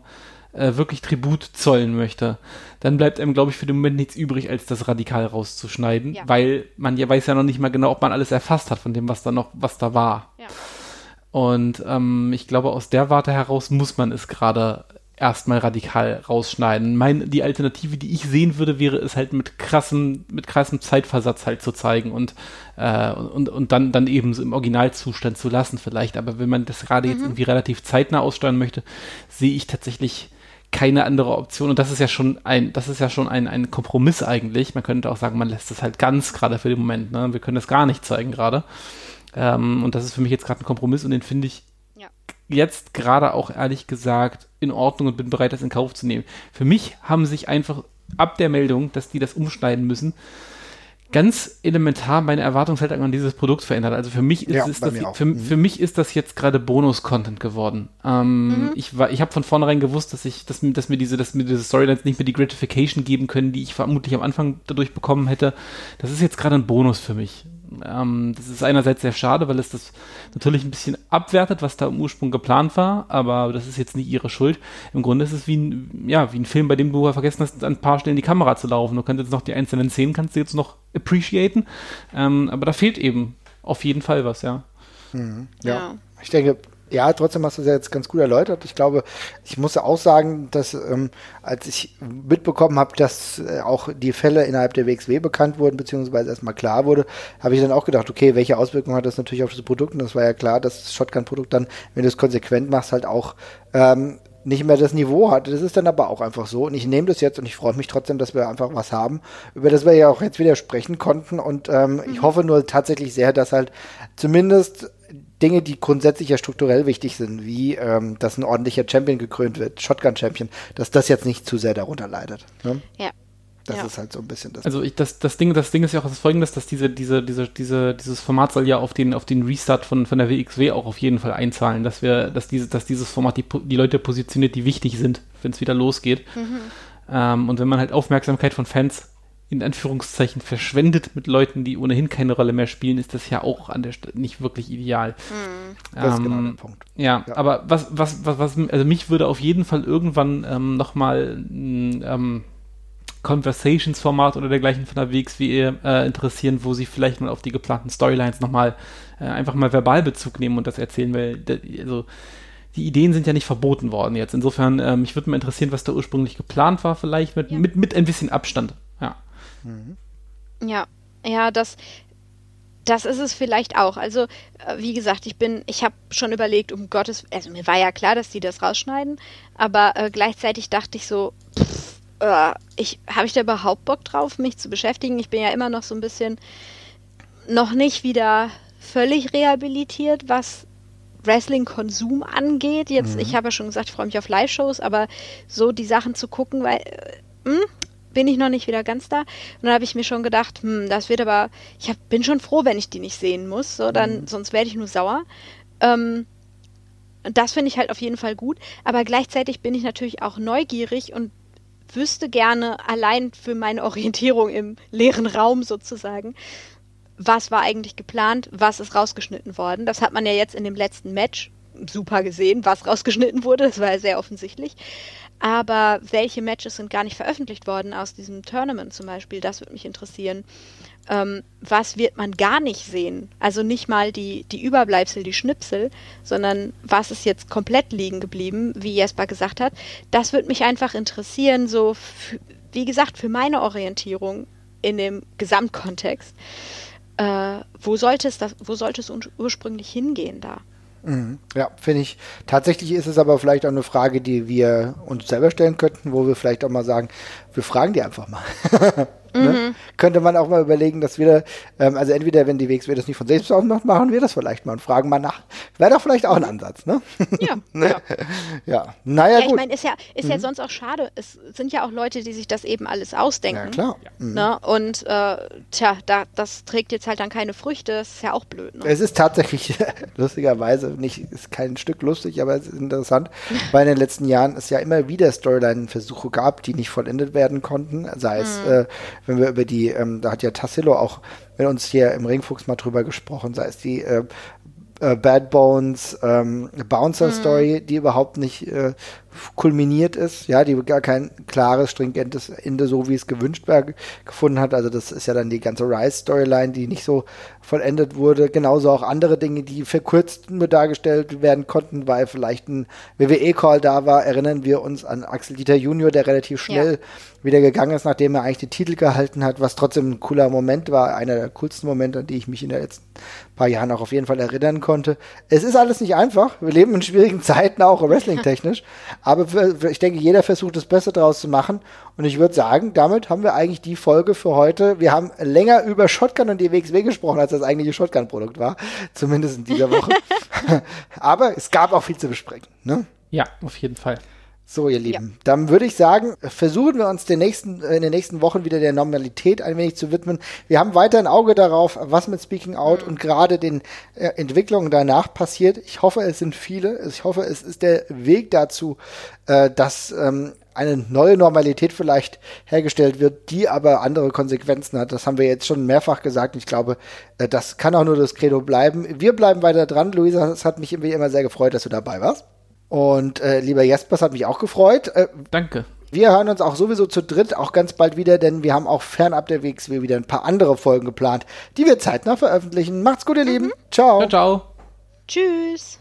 äh, wirklich Tribut zollen möchte, dann bleibt einem, glaube ich, für den Moment nichts übrig, als das radikal rauszuschneiden, ja. weil man ja weiß ja noch nicht mal genau, ob man alles erfasst hat von dem, was da noch, was da war. Ja. Und ähm, ich glaube, aus der Warte heraus muss man es gerade erstmal radikal rausschneiden. Mein, die Alternative, die ich sehen würde, wäre es halt mit krassem, mit krassem Zeitversatz halt zu zeigen und, äh, und, und dann, dann eben so im Originalzustand zu lassen vielleicht. Aber wenn man das gerade mhm. jetzt irgendwie relativ zeitnah aussteuern möchte, sehe ich tatsächlich keine andere Option. Und das ist ja schon ein, das ist ja schon ein, ein Kompromiss eigentlich. Man könnte auch sagen, man lässt es halt ganz gerade für den Moment. Ne? Wir können das gar nicht zeigen gerade. Ähm, und das ist für mich jetzt gerade ein Kompromiss und den finde ich ja. jetzt gerade auch ehrlich gesagt in Ordnung und bin bereit, das in Kauf zu nehmen. Für mich haben sich einfach ab der Meldung, dass die das umschneiden müssen, ganz elementar meine Erwartungshaltung an dieses Produkt verändert. Also für mich ist ja, es das, für, mhm. für, mich ist das jetzt gerade Bonus-Content geworden. Ähm, mhm. Ich war, ich habe von vornherein gewusst, dass ich, dass, dass mir diese, dass mir diese Storylines nicht mehr die Gratification geben können, die ich vermutlich am Anfang dadurch bekommen hätte. Das ist jetzt gerade ein Bonus für mich. Ähm, das ist einerseits sehr schade, weil es das natürlich ein bisschen abwertet, was da im Ursprung geplant war, aber das ist jetzt nicht ihre Schuld. Im Grunde ist es wie ein, ja, wie ein Film, bei dem du vergessen hast, an ein paar Stellen die Kamera zu laufen. Du kannst jetzt noch die einzelnen Szenen, kannst du jetzt noch appreciaten, ähm, aber da fehlt eben auf jeden Fall was, ja. Mhm. ja. ja. Ich denke, ja, trotzdem hast du es ja jetzt ganz gut erläutert. Ich glaube, ich muss auch sagen, dass ähm, als ich mitbekommen habe, dass äh, auch die Fälle innerhalb der WXW bekannt wurden, beziehungsweise erstmal klar wurde, habe ich dann auch gedacht, okay, welche Auswirkungen hat das natürlich auf das Produkt? Und das war ja klar, dass das Shotgun-Produkt dann, wenn du es konsequent machst, halt auch ähm, nicht mehr das Niveau hat. Das ist dann aber auch einfach so. Und ich nehme das jetzt und ich freue mich trotzdem, dass wir einfach was haben, über das wir ja auch jetzt wieder sprechen konnten. Und ähm, mhm. ich hoffe nur tatsächlich sehr, dass halt zumindest Dinge, die grundsätzlich ja strukturell wichtig sind, wie ähm, dass ein ordentlicher Champion gekrönt wird, Shotgun-Champion, dass das jetzt nicht zu sehr darunter leidet. Ne? Ja. Das ja. ist halt so ein bisschen das. Also ich, das, das Ding, das Ding ist ja auch das folgendes, dass diese, diese, diese, diese, dieses Format soll ja auf den, auf den Restart von, von der WXW auch auf jeden Fall einzahlen, dass wir, dass diese, dass dieses Format die, die Leute positioniert, die wichtig sind, wenn es wieder losgeht. Mhm. Ähm, und wenn man halt Aufmerksamkeit von Fans in Anführungszeichen verschwendet mit Leuten, die ohnehin keine Rolle mehr spielen, ist das ja auch an der Stelle nicht wirklich ideal. Mhm. Das ist genau der Punkt. Ja, ja, aber was, was, was, was, also mich würde auf jeden Fall irgendwann ähm, nochmal ein ähm, Conversations-Format oder dergleichen von der WXW äh, interessieren, wo sie vielleicht mal auf die geplanten Storylines nochmal äh, einfach mal Verbalbezug nehmen und das erzählen, weil also die Ideen sind ja nicht verboten worden jetzt. Insofern, ähm, mich würde mal interessieren, was da ursprünglich geplant war, vielleicht mit, ja. mit, mit ein bisschen Abstand. Mhm. Ja, ja, das, das ist es vielleicht auch. Also, äh, wie gesagt, ich bin, ich habe schon überlegt, um Gottes, also mir war ja klar, dass die das rausschneiden, aber äh, gleichzeitig dachte ich so, pff, äh, ich, habe ich da überhaupt Bock drauf, mich zu beschäftigen? Ich bin ja immer noch so ein bisschen noch nicht wieder völlig rehabilitiert, was Wrestling-Konsum angeht. Jetzt, mhm. ich habe ja schon gesagt, ich freue mich auf Live-Shows, aber so die Sachen zu gucken, weil, äh, hm, bin ich noch nicht wieder ganz da. Und dann habe ich mir schon gedacht, hm, das wird aber, ich hab, bin schon froh, wenn ich die nicht sehen muss, so, dann, mhm. sonst werde ich nur sauer. Ähm, das finde ich halt auf jeden Fall gut. Aber gleichzeitig bin ich natürlich auch neugierig und wüsste gerne allein für meine Orientierung im leeren Raum sozusagen, was war eigentlich geplant, was ist rausgeschnitten worden. Das hat man ja jetzt in dem letzten Match super gesehen, was rausgeschnitten wurde. Das war ja sehr offensichtlich. Aber welche Matches sind gar nicht veröffentlicht worden aus diesem Tournament zum Beispiel? Das würde mich interessieren. Ähm, was wird man gar nicht sehen? Also nicht mal die, die Überbleibsel, die Schnipsel, sondern was ist jetzt komplett liegen geblieben, wie Jesper gesagt hat. Das würde mich einfach interessieren, so, wie gesagt, für meine Orientierung in dem Gesamtkontext. Äh, wo sollte es das, wo sollte es ursprünglich hingehen da? Mhm. Ja, finde ich. Tatsächlich ist es aber vielleicht auch eine Frage, die wir uns selber stellen könnten, wo wir vielleicht auch mal sagen, wir fragen die einfach mal. Ne? Mhm. Könnte man auch mal überlegen, dass wir, ähm, also entweder, wenn die WXW das nicht von selbst aus macht, machen wir das vielleicht mal und fragen mal nach. Wäre doch vielleicht auch ein Ansatz, ne? Ja. ne? ja. ja. Naja, ja, gut. Ich meine, ist ja, ist mhm. ja sonst auch schade. Es sind ja auch Leute, die sich das eben alles ausdenken. Ja, klar. Mhm. Ne? Und, äh, tja, da, das trägt jetzt halt dann keine Früchte. Das ist ja auch blöd. Ne? Es ist tatsächlich, lustigerweise, nicht, ist kein Stück lustig, aber es ist interessant, weil in den letzten Jahren es ja immer wieder Storyline-Versuche gab, die nicht vollendet werden konnten. Sei es, mhm. äh, wenn wir über die, ähm, da hat ja Tassillo auch mit uns hier im Ringfuchs mal drüber gesprochen, sei es die äh, äh, Bad Bones ähm, Bouncer mhm. Story, die überhaupt nicht äh, kulminiert ist, ja, die gar kein klares, stringentes Ende, so wie es gewünscht war, gefunden hat. Also das ist ja dann die ganze Rise-Storyline, die nicht so vollendet wurde. Genauso auch andere Dinge, die verkürzt nur dargestellt werden konnten, weil vielleicht ein WWE-Call da war. Erinnern wir uns an Axel Dieter Junior, der relativ schnell ja. wieder gegangen ist, nachdem er eigentlich den Titel gehalten hat, was trotzdem ein cooler Moment war, einer der coolsten Momente, an die ich mich in den letzten paar Jahren auch auf jeden Fall erinnern konnte. Es ist alles nicht einfach. Wir leben in schwierigen Zeiten, auch wrestling-technisch. Aber ich denke, jeder versucht das Beste draus zu machen. Und ich würde sagen, damit haben wir eigentlich die Folge für heute. Wir haben länger über Shotgun und die WXW gesprochen, als das eigentliche Shotgun-Produkt war. Zumindest in dieser Woche. Aber es gab auch viel zu besprechen. Ne? Ja, auf jeden Fall. So, ihr Lieben, ja. dann würde ich sagen, versuchen wir uns den nächsten, äh, in den nächsten Wochen wieder der Normalität ein wenig zu widmen. Wir haben weiter ein Auge darauf, was mit Speaking Out mhm. und gerade den äh, Entwicklungen danach passiert. Ich hoffe, es sind viele. Ich hoffe, es ist der Weg dazu, äh, dass ähm, eine neue Normalität vielleicht hergestellt wird, die aber andere Konsequenzen hat. Das haben wir jetzt schon mehrfach gesagt. Ich glaube, äh, das kann auch nur das Credo bleiben. Wir bleiben weiter dran. Luisa, es hat mich immer sehr gefreut, dass du dabei warst. Und äh, lieber Jespers hat mich auch gefreut. Äh, Danke. Wir hören uns auch sowieso zu dritt auch ganz bald wieder, denn wir haben auch fernab der WXW wieder ein paar andere Folgen geplant, die wir zeitnah veröffentlichen. Macht's gut, ihr mhm. Lieben. Ciao. Ciao, ciao. Tschüss.